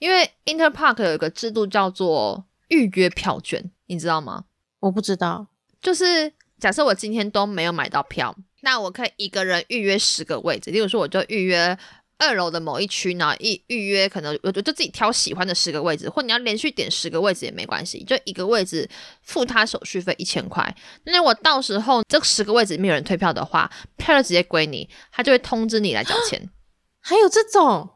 因为 Interpark 有一个制度叫做预约票券，你知道吗？我不知道，就是。假设我今天都没有买到票，那我可以一个人预约十个位置。例如说，我就预约二楼的某一区呢，预预约可能我就就自己挑喜欢的十个位置，或你要连续点十个位置也没关系，就一个位置付他手续费一千块。那我到时候这十个位置没有人退票的话，票就直接归你，他就会通知你来缴钱。*gasps* 还有这种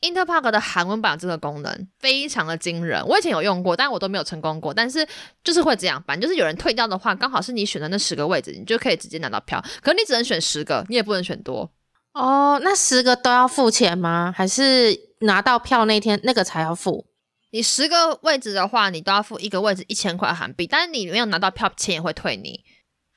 ？Interpark 的韩文版这个功能非常的惊人，我以前有用过，但我都没有成功过。但是就是会这样，反正就是有人退掉的话，刚好是你选的那十个位置，你就可以直接拿到票。可你只能选十个，你也不能选多。哦，那十个都要付钱吗？还是拿到票那天那个才要付？你十个位置的话，你都要付一个位置一千块韩币，但是你没有拿到票，钱也会退你。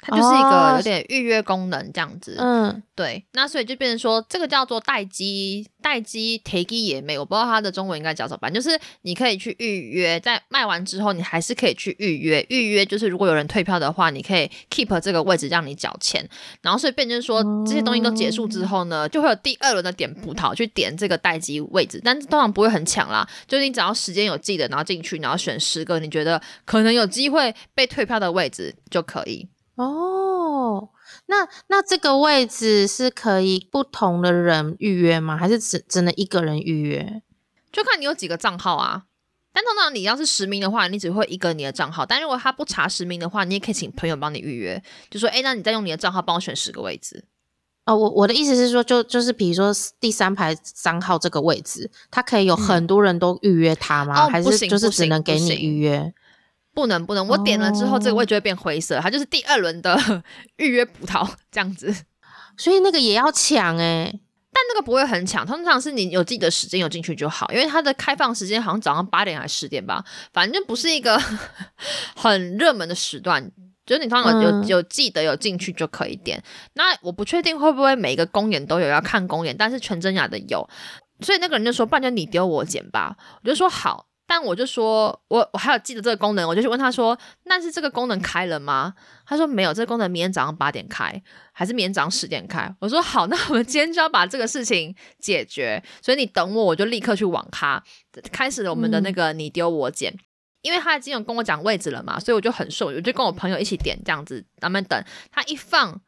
它就是一个有点预约功能这样子，嗯，对，那所以就变成说，这个叫做待机，待机 take 也没，我不知道它的中文应该叫什么，反正就是你可以去预约，在卖完之后，你还是可以去预约，预约就是如果有人退票的话，你可以 keep 这个位置让你缴钱，然后所以变成说这些东西都结束之后呢，就会有第二轮的点葡萄去点这个待机位置，但是通常不会很抢啦，就是你只要时间有记得，然后进去，然后选十个你觉得可能有机会被退票的位置就可以。哦，那那这个位置是可以不同的人预约吗？还是只只能一个人预约？就看你有几个账号啊。但通常你要是实名的话，你只会一个你的账号。但如果他不查实名的话，你也可以请朋友帮你预约，就说：“哎，那你再用你的账号帮我选十个位置。”哦，我我的意思是说，就就是比如说第三排三号这个位置，他可以有很多人都预约他吗？还是就是只能给你预约？不能不能，我点了之后这个位就会变灰色，它就是第二轮的 *laughs* 预约葡萄这样子，所以那个也要抢哎，但那个不会很抢，通常是你有自己的时间有进去就好，因为它的开放时间好像早上八点还是十点吧，反正不是一个 *laughs* 很热门的时段，就是你通常有有记得有进去就可以点。那我不确定会不会每一个公演都有要看公演，但是全真雅的有，所以那个人就说，不然就你丢我捡吧，我就说好。但我就说，我我还有记得这个功能，我就去问他说，那是这个功能开了吗？他说没有，这个功能明天早上八点开，还是明天早上十点开？我说好，那我们今天就要把这个事情解决，所以你等我，我就立刻去网咖，开始了我们的那个你丢我捡，因为他已经有跟我讲位置了嘛，所以我就很顺，我就跟我朋友一起点这样子，咱们等他一放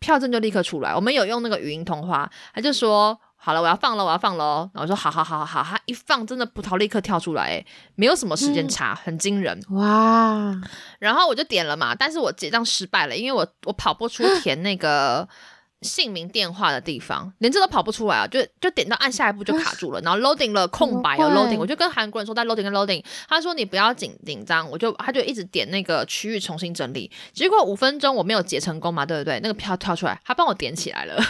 票证就立刻出来，我们有用那个语音通话，他就说。好了，我要放了，我要放了哦。然后说好好好好好，他一放，真的葡萄立刻跳出来，没有什么时间差，很惊人哇。然后我就点了嘛，但是我结账失败了，因为我我跑不出填那个 *gasps* 姓名电话的地方，连这都跑不出来啊，就就点到按下一步就卡住了，然后 loading 了空白有 loading，我就跟韩国人说在 loading 跟 loading，他说你不要紧紧张，我就他就一直点那个区域重新整理，结果五分钟我没有结成功嘛，对不对？那个票跳出来，他帮我点起来了。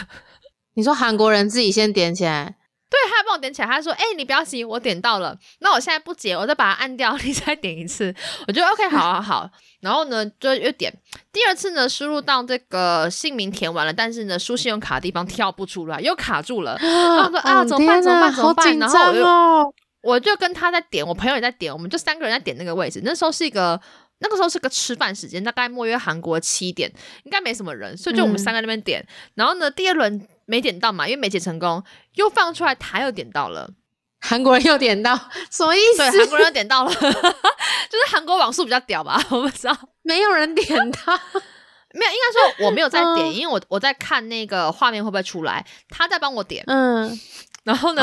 你说韩国人自己先点起来，对，他帮我点起来。他说：“哎，你不要急，我点到了。那我现在不解，我再把它按掉，*laughs* 你再点一次。我觉得 OK，好好好。然后呢，就又点第二次呢，输入到这个姓名填完了，但是呢，输信用卡的地方跳不出来，又卡住了。他说：啊，怎么办？怎么办？怎么办？然后我就我就跟他在点，我朋友也在点，我们就三个人在点那个位置。那时候是一个那个时候是个吃饭时间，大概莫约韩国七点，应该没什么人，所以就我们三个那边点。然后呢，第二轮没点到嘛，因为没解成功，又放出来，他又点到了。韩国人又点到，什么意思？对，韩国人又点到了，*laughs* 就是韩国网速比较屌吧？我不知道，*laughs* 没有人点到，*laughs* 没有，应该说我没有在点，因为我我在看那个画面会不会出来，他在帮我点，嗯。然后呢，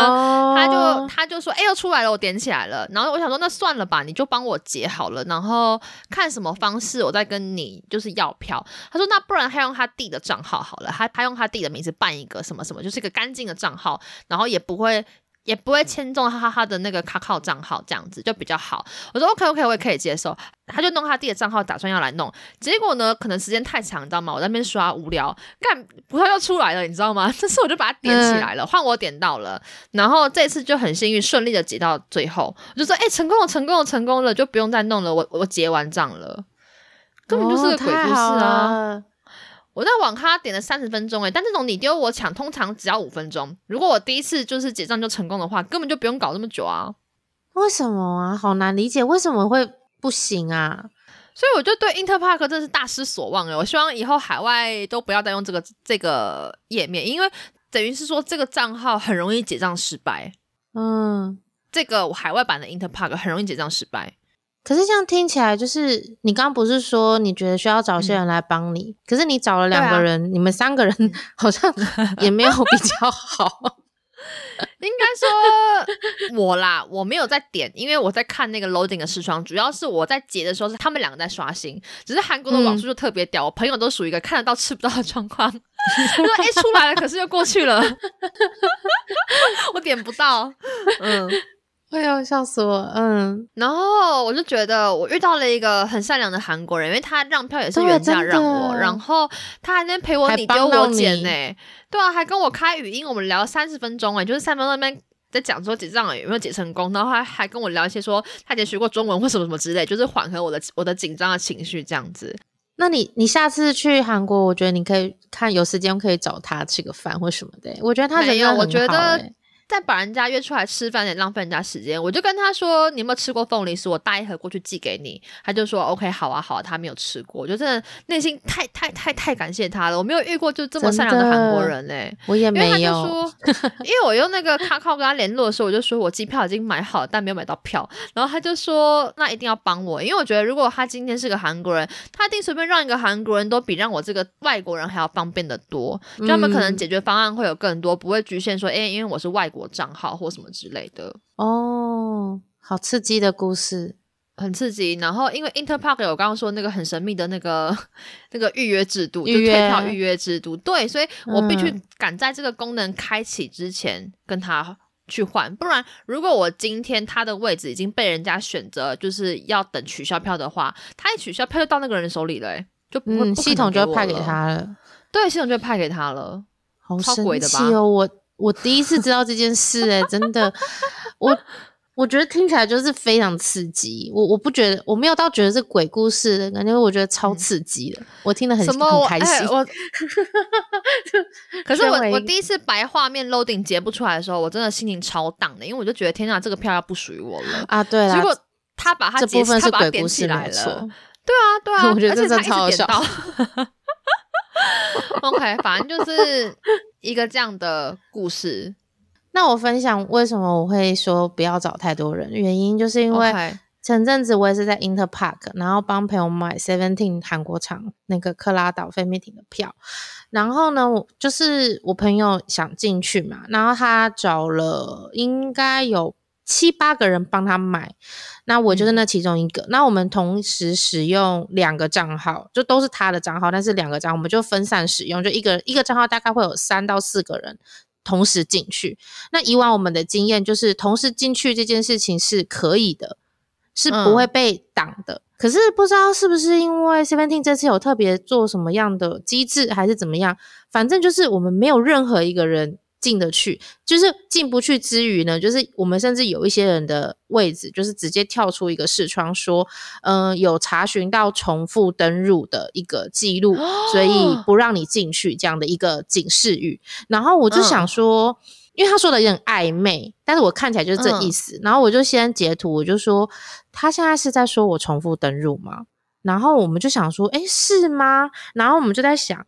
他就他就说，哎，又出来了，我点起来了。然后我想说，那算了吧，你就帮我结好了。然后看什么方式，我再跟你就是要票。他说，那不然他用他弟的账号好了，他他用他弟的名字办一个什么什么，就是一个干净的账号，然后也不会。也不会签中他他的那个卡靠账号，这样子就比较好。我说 OK OK，我也可以接受。他就弄他自己的账号，打算要来弄。结果呢，可能时间太长，你知道吗？我在那边刷无聊，干葡萄又出来了，你知道吗？*laughs* 这次我就把它点起来了，换我点到了。然后这次就很幸运，顺利的结到最后。我就说，哎，成功了，成功了，成功了，就不用再弄了。我我结完账了，根本就是个鬼故事啊！我在网咖点了三十分钟，诶，但这种你丢我抢，通常只要五分钟。如果我第一次就是结账就成功的话，根本就不用搞那么久啊！为什么啊？好难理解，为什么会不行啊？所以我就对 Interpark 真的是大失所望诶，我希望以后海外都不要再用这个这个页面，因为等于是说这个账号很容易结账失败。嗯，这个海外版的 Interpark 很容易结账失败。可是这样听起来，就是你刚刚不是说你觉得需要找些人来帮你？可是你找了两个人，你们三个人 *laughs* 好像也没有比较好。*laughs* 应该说我啦，我没有在点，因为我在看那个 loading 的视窗。主要是我在截的时候，是他们两个在刷新。只是韩国的网速就特别屌，我朋友都属于一个看得到吃不到的状况。说哎出来了，可是又过去了，*laughs* 我点不到。嗯。哎呦，笑死我！嗯，然后我就觉得我遇到了一个很善良的韩国人，因为他让票也是原价让我，然后他还能陪我你丢我捡呢，对啊，还跟我开语音，我们聊三十分钟哎，就是三分钟那边在讲说结账有没有结成功，然后还还跟我聊一些说他以前学过中文或什么什么之类，就是缓和我的我的紧张的情绪这样子。那你你下次去韩国，我觉得你可以看有时间可以找他吃个饭或什么的，我觉得他人有，我觉得。再把人家约出来吃饭，也浪费人家时间。我就跟他说：“你有没有吃过凤梨酥？我带一盒过去寄给你。”他就说：“OK，好啊，好啊。”他没有吃过，我就真的内心太太太太感谢他了。我没有遇过就这么善良的韩国人嘞，我也没有。因为他就说，因为我用那个卡靠跟他联络的时候，我就说我机票已经买好了，但没有买到票。然后他就说：“那一定要帮我，因为我觉得如果他今天是个韩国人，他一定随便让一个韩国人都比让我这个外国人还要方便的多。就他们可能解决方案会有更多，不会局限说，哎，因为我是外国账号或什么。”之类的哦，好刺激的故事，很刺激。然后因为 Interpark 有我刚刚说那个很神秘的那个那个预约制度，就退票预约制度，对，所以我必须赶在这个功能开启之前跟他去换，不然如果我今天他的位置已经被人家选择，就是要等取消票的话，他一取消票就到那个人手里了，就不会系统就派给他了，对，系统就派给他了，好神奇哦，我。我第一次知道这件事，哎，真的，我我觉得听起来就是非常刺激。我我不觉得，我没有到觉得是鬼故事的感觉，我觉得超刺激的。我听得很很开心。我，*laughs* *laughs* 可是我我第一次白画面 loading 截不出来的时候，我真的心情超荡的，因为我就觉得天哪，这个票要不属于我了啊！对，结果他把它这部分是鬼故事来了。对啊，对啊，*laughs* 我觉得这真超好笑。*laughs* OK，反正就是一个这样的故事。那我分享为什么我会说不要找太多人，原因就是因为前阵子我也是在 Interpark，然后帮朋友买 Seventeen 韩国场那个克拉岛飞米艇的票。然后呢，我就是我朋友想进去嘛，然后他找了应该有。七八个人帮他买，那我就是那其中一个。那我们同时使用两个账号，就都是他的账号，但是两个账号我们就分散使用，就一个一个账号大概会有三到四个人同时进去。那以往我们的经验就是同时进去这件事情是可以的，是不会被挡的。可是不知道是不是因为 Seventeen 这次有特别做什么样的机制，还是怎么样，反正就是我们没有任何一个人。进得去，就是进不去之余呢，就是我们甚至有一些人的位置，就是直接跳出一个视窗说，嗯，有查询到重复登入的一个记录，所以不让你进去这样的一个警示语。然后我就想说，因为他说的有点暧昧，但是我看起来就是这意思。然后我就先截图，我就说，他现在是在说我重复登入吗？然后我们就想说，哎，是吗？然后我们就在想，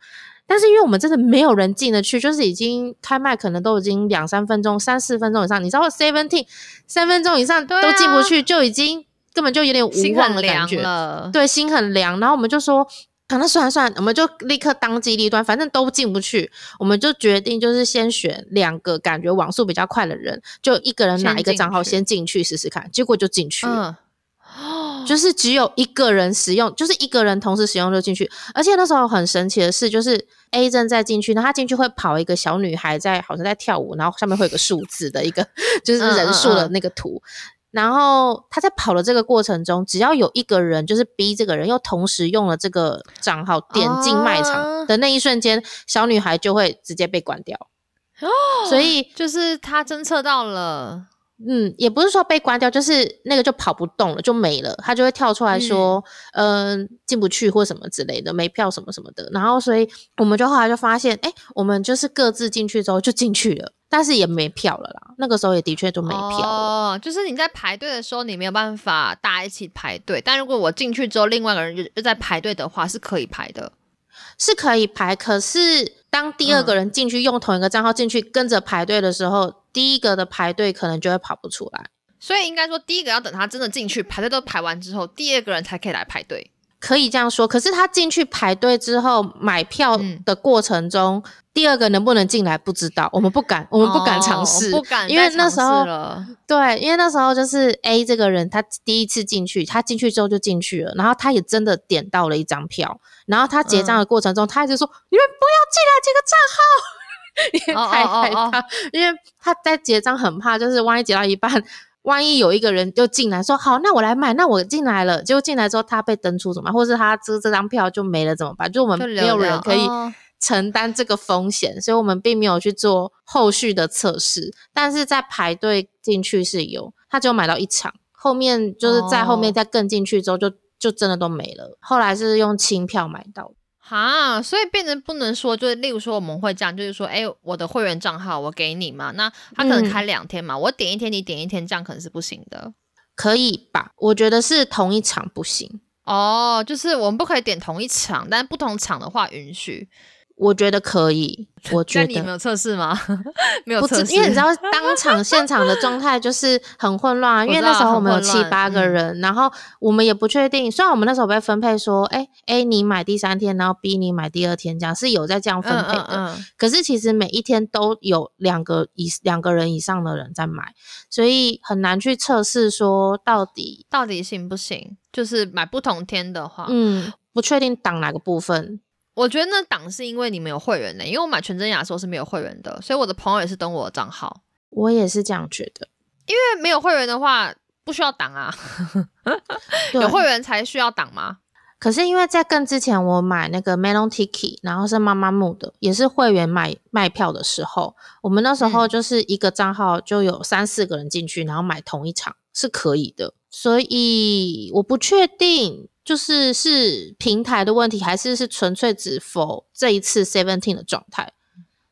但是因为我们真的没有人进得去，就是已经开麦，可能都已经两三分钟、三四分钟以上，你知道，seventeen 三分钟以上都进不去，就已经根本就有点无望的感觉了。对，心很凉。然后我们就说。啊，那算了算了，我们就立刻当机立断，反正都进不去，我们就决定就是先选两个感觉网速比较快的人，就一个人拿一个账号先进去试试看，结果就进去了。*gasps* 就是只有一个人使用，就是一个人同时使用就进去，而且那时候很神奇的是，就是 A 正在进去，那他进去会跑一个小女孩在好像在跳舞，然后上面会有个数字的一个 *laughs* 就是人数的那个图。然后他在跑的这个过程中，只要有一个人就是 B 这个人又同时用了这个账号点进卖场的那一瞬间，小女孩就会直接被关掉。哦，*gasps* 所以就是他侦测到了。嗯，也不是说被关掉，就是那个就跑不动了，就没了，他就会跳出来说，嗯，进不去或什么之类的，没票什么什么的。然后，所以我们就后来就发现，哎，我们就是各自进去之后就进去了，但是也没票了啦。那个时候也的确就没票哦，就是你在排队的时候，你没有办法大家一起排队，但如果我进去之后，另外一个人又又在排队的话，是可以排的。是可以排，可是当第二个人进去用同一个账号进去跟着排队的时候，第一个的排队可能就会跑不出来。所以应该说，第一个要等他真的进去排队都排完之后，第二个人才可以来排队。可以这样说，可是他进去排队之后买票的过程中，第二个能不能进来不知道，我们不敢，我们不敢尝试，不敢，因为那时候对，因为那时候就是 A 这个人，他第一次进去，他进去之后就进去了，然后他也真的点到了一张票，然后他结账的过程中，他一直说：“你们不要进来这个账号，*laughs* 因为太害怕，因为他在结账很怕，就是万一结到一半。”万一有一个人就进来说好，那我来买，那我进来了，结果进来之后他被登出怎么办？或是他这这张票就没了怎么办？就我们没有人可以承担这个风险，所以我们并没有去做后续的测试。但是在排队进去是有，他只有买到一场，后面就是在后面再更进去之后就就真的都没了。后来是用清票买到。哈，所以变成不能说，就是例如说我们会这样，就是说，哎，我的会员账号我给你嘛，那他可能开两天嘛，我点一天，你点一天，这样可能是不行的，可以吧？我觉得是同一场不行哦，就是我们不可以点同一场，但不同场的话允许。我觉得可以，我觉得你没有测试吗？*laughs* 没有测试，因为你知道 *laughs* 当场现场的状态就是很混乱啊。因为那时候我们有七八个人，然后我们也不确定。虽然我们那时候被分配说，哎，A 你买第三天，然后 B 你买第二天，这样是有在这样分配的。可是其实每一天都有两个以两个人以上的人在买，所以很难去测试说到底到底行不行。就是买不同天的话，嗯，不确定挡哪个部分。我觉得那档是因为你没有会员呢，因为我买全真雅时候是没有会员的，所以我的朋友也是登我的账号。我也是这样觉得，因为没有会员的话不需要挡啊，有会员才需要挡吗？可是因为在更之前，我买那个 Melon Tiki，然后是妈妈木的，也是会员买卖票的时候，我们那时候就是一个账号就有三四个人进去，然后买同一场是可以的，所以我不确定。就是是平台的问题，还是是纯粹只否这一次 Seventeen 的状态？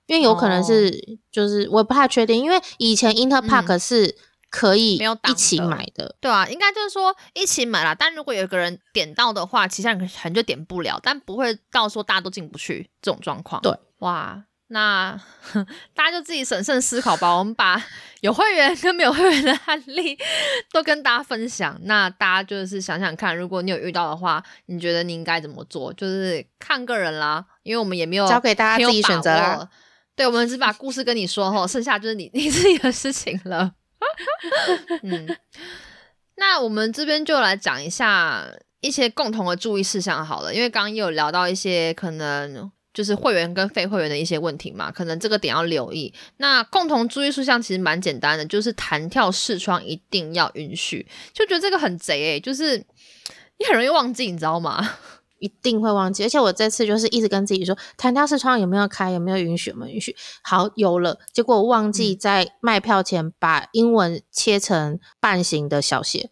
因为有可能是，就是我不太确定，因为以前 Inter Park 是可以一起买的，对啊，应该就是说一起买啦。但如果有一个人点到的话，其他人可能就点不了，但不会到说大家都进不去这种状况。对，哇。那 *laughs* 大家就自己审慎思考吧。我们把有会员跟没有会员的案例都跟大家分享。那大家就是想想看，如果你有遇到的话，你觉得你应该怎么做？就是看个人啦，因为我们也没有交给大家自己选择啦。对，我们只把故事跟你说后，剩下就是你 *laughs* 你自己的事情了。嗯，那我们这边就来讲一下一些共同的注意事项好了，因为刚刚也有聊到一些可能。就是会员跟非会员的一些问题嘛，可能这个点要留意。那共同注意事项其实蛮简单的，就是弹跳视窗一定要允许。就觉得这个很贼诶，就是你很容易忘记，你知道吗？*laughs* 一定会忘记。而且我这次就是一直跟自己说，弹跳视窗有没有开，有没有允许，有没有允许。好，有了。结果我忘记在卖票前把英文切成半形的小写。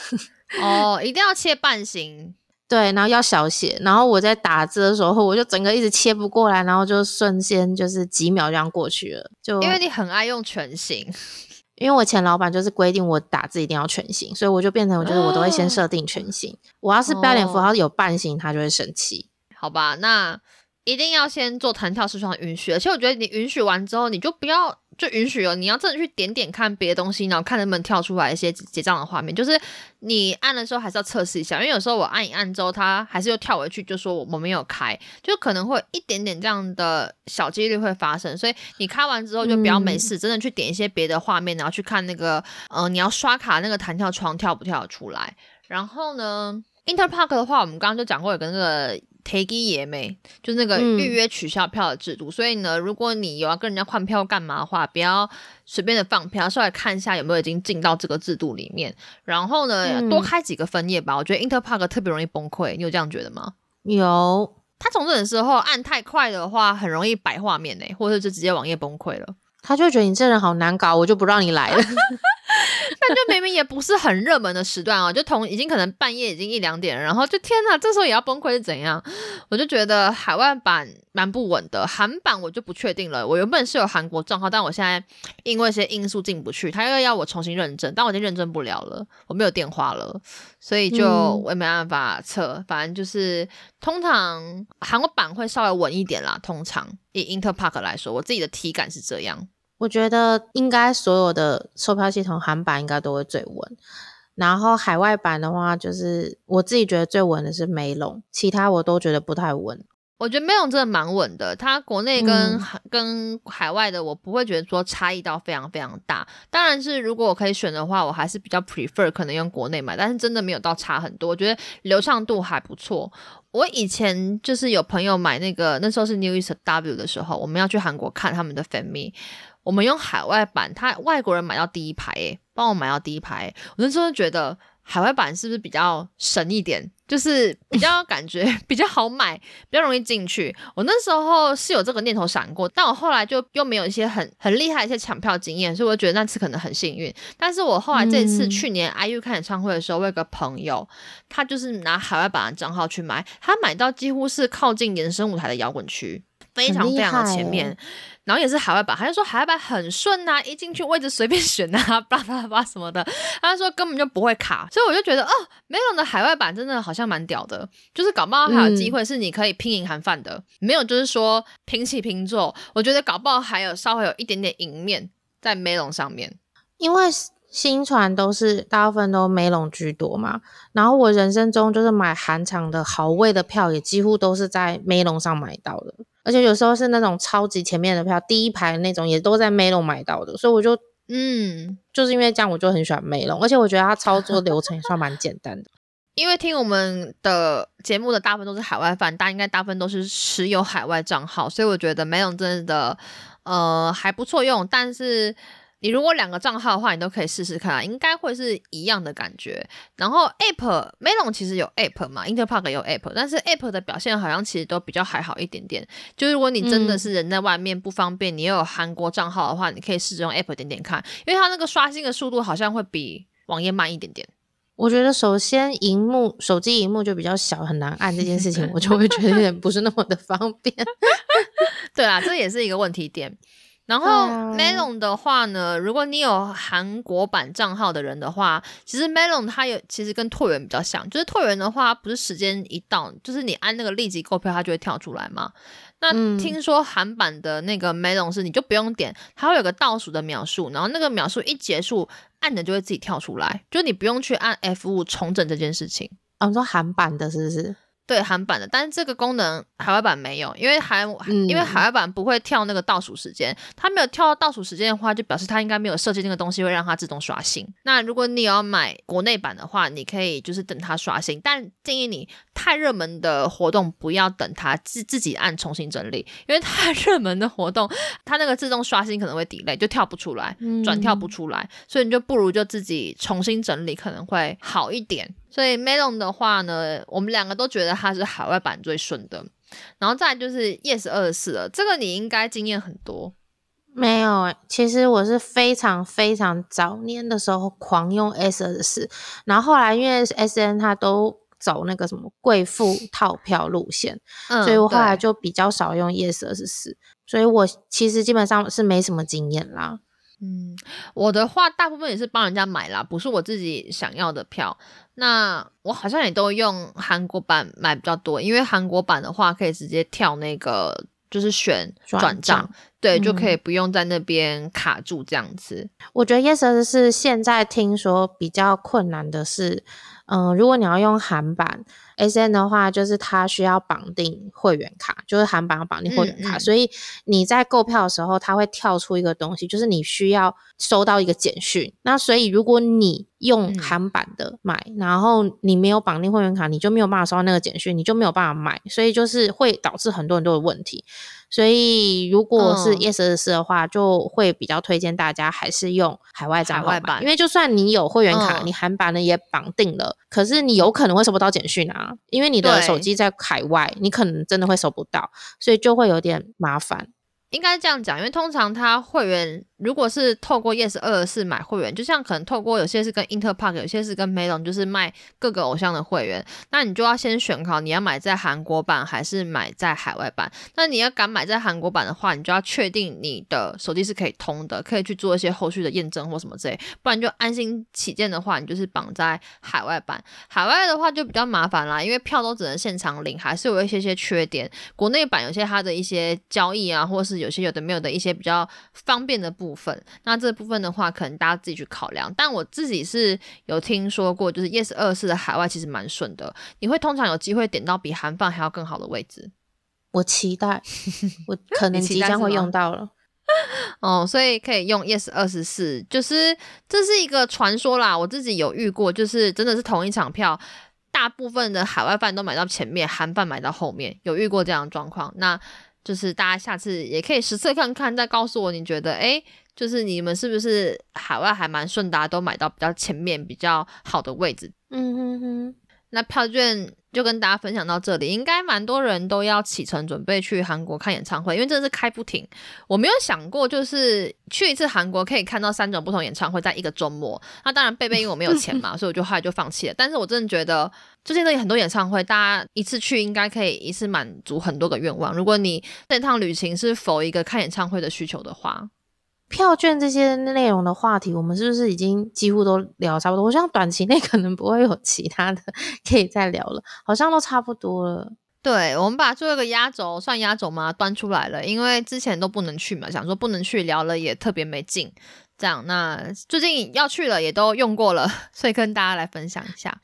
*laughs* 哦，一定要切半形。对，然后要小写，然后我在打字的时候，我就整个一直切不过来，然后就瞬间就是几秒这样过去了。就因为你很爱用全形，*laughs* 因为我前老板就是规定我打字一定要全形，所以我就变成我就是我都会先设定全形。我要是标点符号有半形，他就会生气。好吧，那一定要先做弹跳视窗允许，而且我觉得你允许完之后，你就不要。就允许了，你要真的去点点看别的东西，然后看能不能跳出来一些结账的画面。就是你按的时候还是要测试一下，因为有时候我按一按之后，它还是又跳回去，就说我我没有开，就可能会一点点这样的小几率会发生。所以你开完之后就不要没事，真的去点一些别的画面，然后去看那个，呃，你要刷卡那个弹跳窗跳不跳出来。然后呢，Interpark 的话，我们刚刚就讲过有个那个。Take 也没，就那个预约取消票的制度。所以呢，如果你有要跟人家换票干嘛的话，不要随便的放票，稍微看一下有没有已经进到这个制度里面。然后呢，多开几个分页吧。我觉得 Interpark 特别容易崩溃，你有这样觉得吗？有，他从这的时候按太快的话，很容易摆画面呢，或者就直接网页崩溃了。他就觉得你这人好难搞，我就不让你来了。*laughs* *laughs* 但就明明也不是很热门的时段哦，就同已经可能半夜已经一两点了，然后就天哪，这时候也要崩溃是怎样？我就觉得海外版蛮不稳的，韩版我就不确定了。我原本是有韩国账号，但我现在因为一些因素进不去，他又要我重新认证，但我已经认证不了了，我没有电话了，所以就我也没办法测。反正就是通常韩国版会稍微稳一点啦，通常以 Interpark 来说，我自己的体感是这样。我觉得应该所有的售票系统韩版应该都会最稳，然后海外版的话，就是我自己觉得最稳的是梅龙，其他我都觉得不太稳。我觉得梅龙真的蛮稳的，它国内跟跟海外的我不会觉得说差异到非常非常大。当然是如果我可以选的话，我还是比较 prefer 可能用国内买，但是真的没有到差很多，我觉得流畅度还不错。我以前就是有朋友买那个那时候是 New East W 的时候，我们要去韩国看他们的 Family。我们用海外版，他外国人买到第一排，诶，帮我买到第一排。我那时候觉得海外版是不是比较神一点，就是比较感觉 *laughs* 比较好买，比较容易进去。我那时候是有这个念头闪过，但我后来就又没有一些很很厉害一些抢票经验，所以我觉得那次可能很幸运。但是我后来这一次去年 IU 看演唱会的时候，我有个朋友，他就是拿海外版的账号去买，他买到几乎是靠近延伸舞台的摇滚区，非常非常的前面。然后也是海外版，他就说海外版很顺呐，一进去位置随便选呐，叭叭叭什么的。他说根本就不会卡，所以我就觉得哦，没有的海外版真的好像蛮屌的，就是搞不好还有机会是你可以拼赢韩饭的，没有就是说平起平坐。我觉得搞不好还有稍微有一点点赢面在梅隆上面，因为新船都是大部分都梅龙居多嘛。然后我人生中就是买韩场的好位的票，也几乎都是在梅龙上买到的。而且有时候是那种超级前面的票，第一排那种也都在梅龙买到的，所以我就嗯，就是因为这样，我就很喜欢梅龙，而且我觉得它操作流程也算蛮简单的。因为听我们的节目的大部分都是海外饭，大家应该大部分都是持有海外账号，所以我觉得梅龙真的呃还不错用，但是。你如果两个账号的话，你都可以试试看，应该会是一样的感觉。然后 App Melon 其实有 App 嘛，Interpark 有 App，但是 App 的表现好像其实都比较还好一点点。就是如果你真的是人在外面不方便，你又有韩国账号的话，你可以试着用 App 点点看，因为它那个刷新的速度好像会比网页慢一点点。我觉得首先荧幕手机荧幕就比较小，很难按这件事情，我就会觉得有点不是那么的方便。*laughs* 对啊，这也是一个问题点。然后 Melon 的话呢，如果你有韩国版账号的人的话，其实 Melon 它有其实跟拓元比较像，就是拓元的话不是时间一到，就是你按那个立即购票，它就会跳出来嘛。那听说韩版的那个 Melon 是你就不用点，它会有个倒数的秒数，然后那个秒数一结束，按的就会自己跳出来，就你不用去按 F 五重整这件事情。啊，你说韩版的是不是？对韩版的，但是这个功能海外版没有，因为海因为海外版不会跳那个倒数时间，它没有跳到倒数时间的话，就表示它应该没有设计那个东西会让它自动刷新。那如果你要买国内版的话，你可以就是等它刷新，但建议你太热门的活动不要等它自自己按重新整理，因为太热门的活动，它那个自动刷新可能会 delay，就跳不出来，转跳不出来，所以你就不如就自己重新整理可能会好一点。所以 Melon 的话呢，我们两个都觉得它是海外版最顺的，然后再就是 Yes 二十四了，这个你应该经验很多。没有，其实我是非常非常早年的时候狂用 S 二十四，然后后来因为 S N 它都走那个什么贵妇套票路线，*laughs* 所以我后来就比较少用 Yes 二十四，所以我其实基本上是没什么经验啦。嗯，我的话大部分也是帮人家买啦，不是我自己想要的票。那我好像也都用韩国版买比较多，因为韩国版的话可以直接跳那个，就是选转账，对，就可以不用在那边卡住这样子。我觉得 Yes 是现在听说比较困难的是，嗯，如果你要用韩版。S N 的话，就是它需要绑定会员卡，就是韩版要绑定会员卡，所以你在购票的时候，它会跳出一个东西，就是你需要收到一个简讯。那所以如果你用韩版的买，然后你没有绑定会员卡，你就没有办法收到那个简讯，你就没有办法买，所以就是会导致很多很多的问题。所以如果是 Yes 二四的话，就会比较推荐大家还是用海外账号版，因为就算你有会员卡，你韩版的也绑定了，可是你有可能会收不到简讯啊。因为你的手机在海外，你可能真的会收不到，所以就会有点麻烦。应该这样讲，因为通常他会员。如果是透过 Yes 二十四买会员，就像可能透过有些是跟 Interpark，有些是跟 Melon，就是卖各个偶像的会员，那你就要先选好你要买在韩国版还是买在海外版。那你要敢买在韩国版的话，你就要确定你的手机是可以通的，可以去做一些后续的验证或什么之类，不然就安心起见的话，你就是绑在海外版。海外的话就比较麻烦啦，因为票都只能现场领，还是有一些些缺点。国内版有些它的一些交易啊，或是有些有的没有的一些比较方便的部。部分，那这部分的话，可能大家自己去考量。但我自己是有听说过，就是 Yes 二四的海外其实蛮顺的，你会通常有机会点到比韩饭还要更好的位置。我期待，*laughs* 我可能即将会用到了。*laughs* 哦，所以可以用 Yes 二十四，就是这是一个传说啦。我自己有遇过，就是真的是同一场票，大部分的海外饭都买到前面，韩饭买到后面，有遇过这样的状况。那就是大家下次也可以实测看看，再告诉我你觉得，哎。就是你们是不是海外还蛮顺达，都买到比较前面比较好的位置？嗯哼哼。那票券就跟大家分享到这里，应该蛮多人都要启程准备去韩国看演唱会，因为真的是开不停。我没有想过，就是去一次韩国可以看到三种不同演唱会，在一个周末。那当然，贝贝因为我没有钱嘛，*laughs* 所以我就后来就放弃了。但是我真的觉得，最近这里很多演唱会，大家一次去应该可以一次满足很多个愿望。如果你这趟旅行是否一个看演唱会的需求的话。票券这些内容的话题，我们是不是已经几乎都聊差不多？我想短期内可能不会有其他的可以再聊了，好像都差不多了。对，我们把最后一个压轴算压轴吗？端出来了，因为之前都不能去嘛，想说不能去聊了也特别没劲。这样，那最近要去了也都用过了，所以跟大家来分享一下。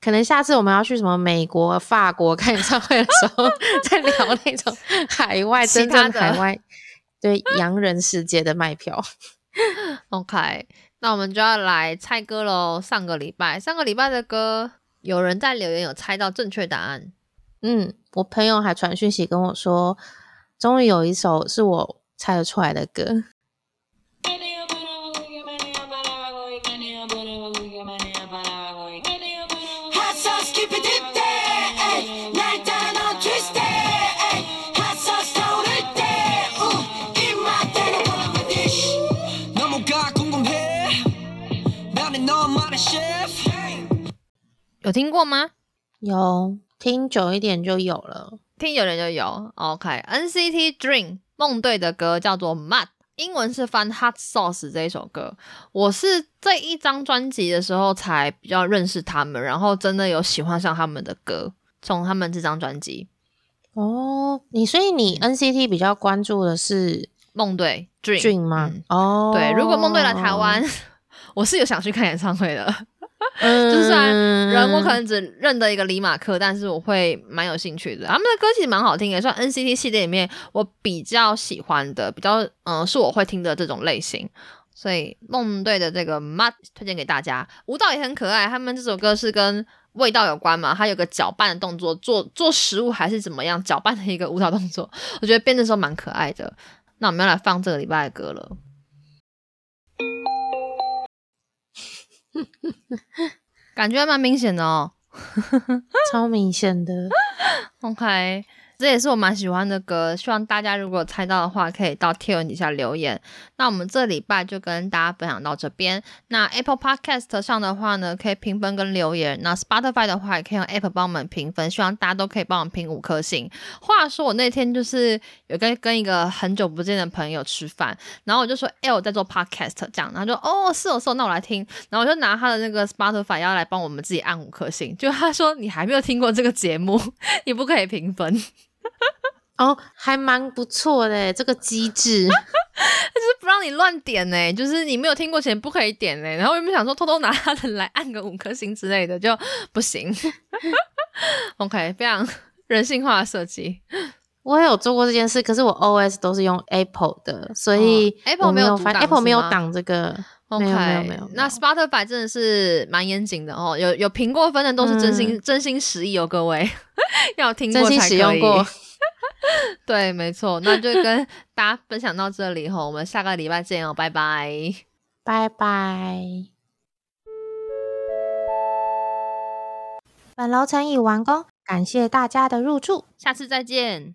可能下次我们要去什么美国、法国看演唱会的时候，*laughs* 再聊那种海外真正海外。对洋人世界的卖票，*laughs* OK，那我们就要来猜歌喽。上个礼拜，上个礼拜的歌，有人在留言有猜到正确答案。嗯，我朋友还传讯息跟我说，终于有一首是我猜得出来的歌。有听过吗？有听久一点就有了，听久点就有。OK，NCT Dream 梦队的歌叫做《Mud》，英文是翻《Hot Sauce》这一首歌。我是这一张专辑的时候才比较认识他们，然后真的有喜欢上他们的歌，从他们这张专辑。哦，你所以你 NCT 比较关注的是梦队 Dream 吗？哦，对，如果梦队来台湾，*laughs* 我是有想去看演唱会的。*laughs* 就算人我可能只认得一个李马克，但是我会蛮有兴趣的。他们的歌其实蛮好听，也算 NCT 系列里面我比较喜欢的，比较嗯是我会听的这种类型。所以梦队的这个 Mud 推荐给大家，舞蹈也很可爱。他们这首歌是跟味道有关嘛，它有个搅拌的动作，做做食物还是怎么样搅拌的一个舞蹈动作，我觉得编的时候蛮可爱的。那我们要来放这个礼拜的歌了。*laughs* 感觉蛮明显的哦，*laughs* 超明显的。OK，这也是我蛮喜欢的歌。希望大家如果猜到的话，可以到贴文底下留言。那我们这礼拜就跟大家分享到这边。那 Apple Podcast 上的话呢，可以评分跟留言。那 Spotify 的话，也可以用 App 帮我们评分。希望大家都可以帮我们评五颗星。话说我那天就是有跟跟一个很久不见的朋友吃饭，然后我就说：“哎，我在做 Podcast。”这样，然后就哦，是哦，是哦，那我来听。然后我就拿他的那个 Spotify 要来帮我们自己按五颗星。就他说：“你还没有听过这个节目，*laughs* 你不可以评分。” *laughs* 哦，还蛮不错的这个机制，*laughs* 就是不让你乱点呢，就是你没有听过前不可以点呢。然后有没有想说偷偷拿他的来按个五颗星之类的就不行。*laughs* OK，非常人性化的设计。我也有做过这件事，可是我 OS 都是用 Apple 的，所以 Apple 没有 Apple 没有挡这个。没有没有没有。那 Spotify 真的是蛮严谨的哦，有有评过分的都是真心真心实意哦，各位 *laughs* 要听过才可以。*laughs* 对，没错，那就跟大家分享到这里吼，我们下个礼拜见哦，拜拜，拜拜。本楼层已完工，感谢大家的入住，下次再见。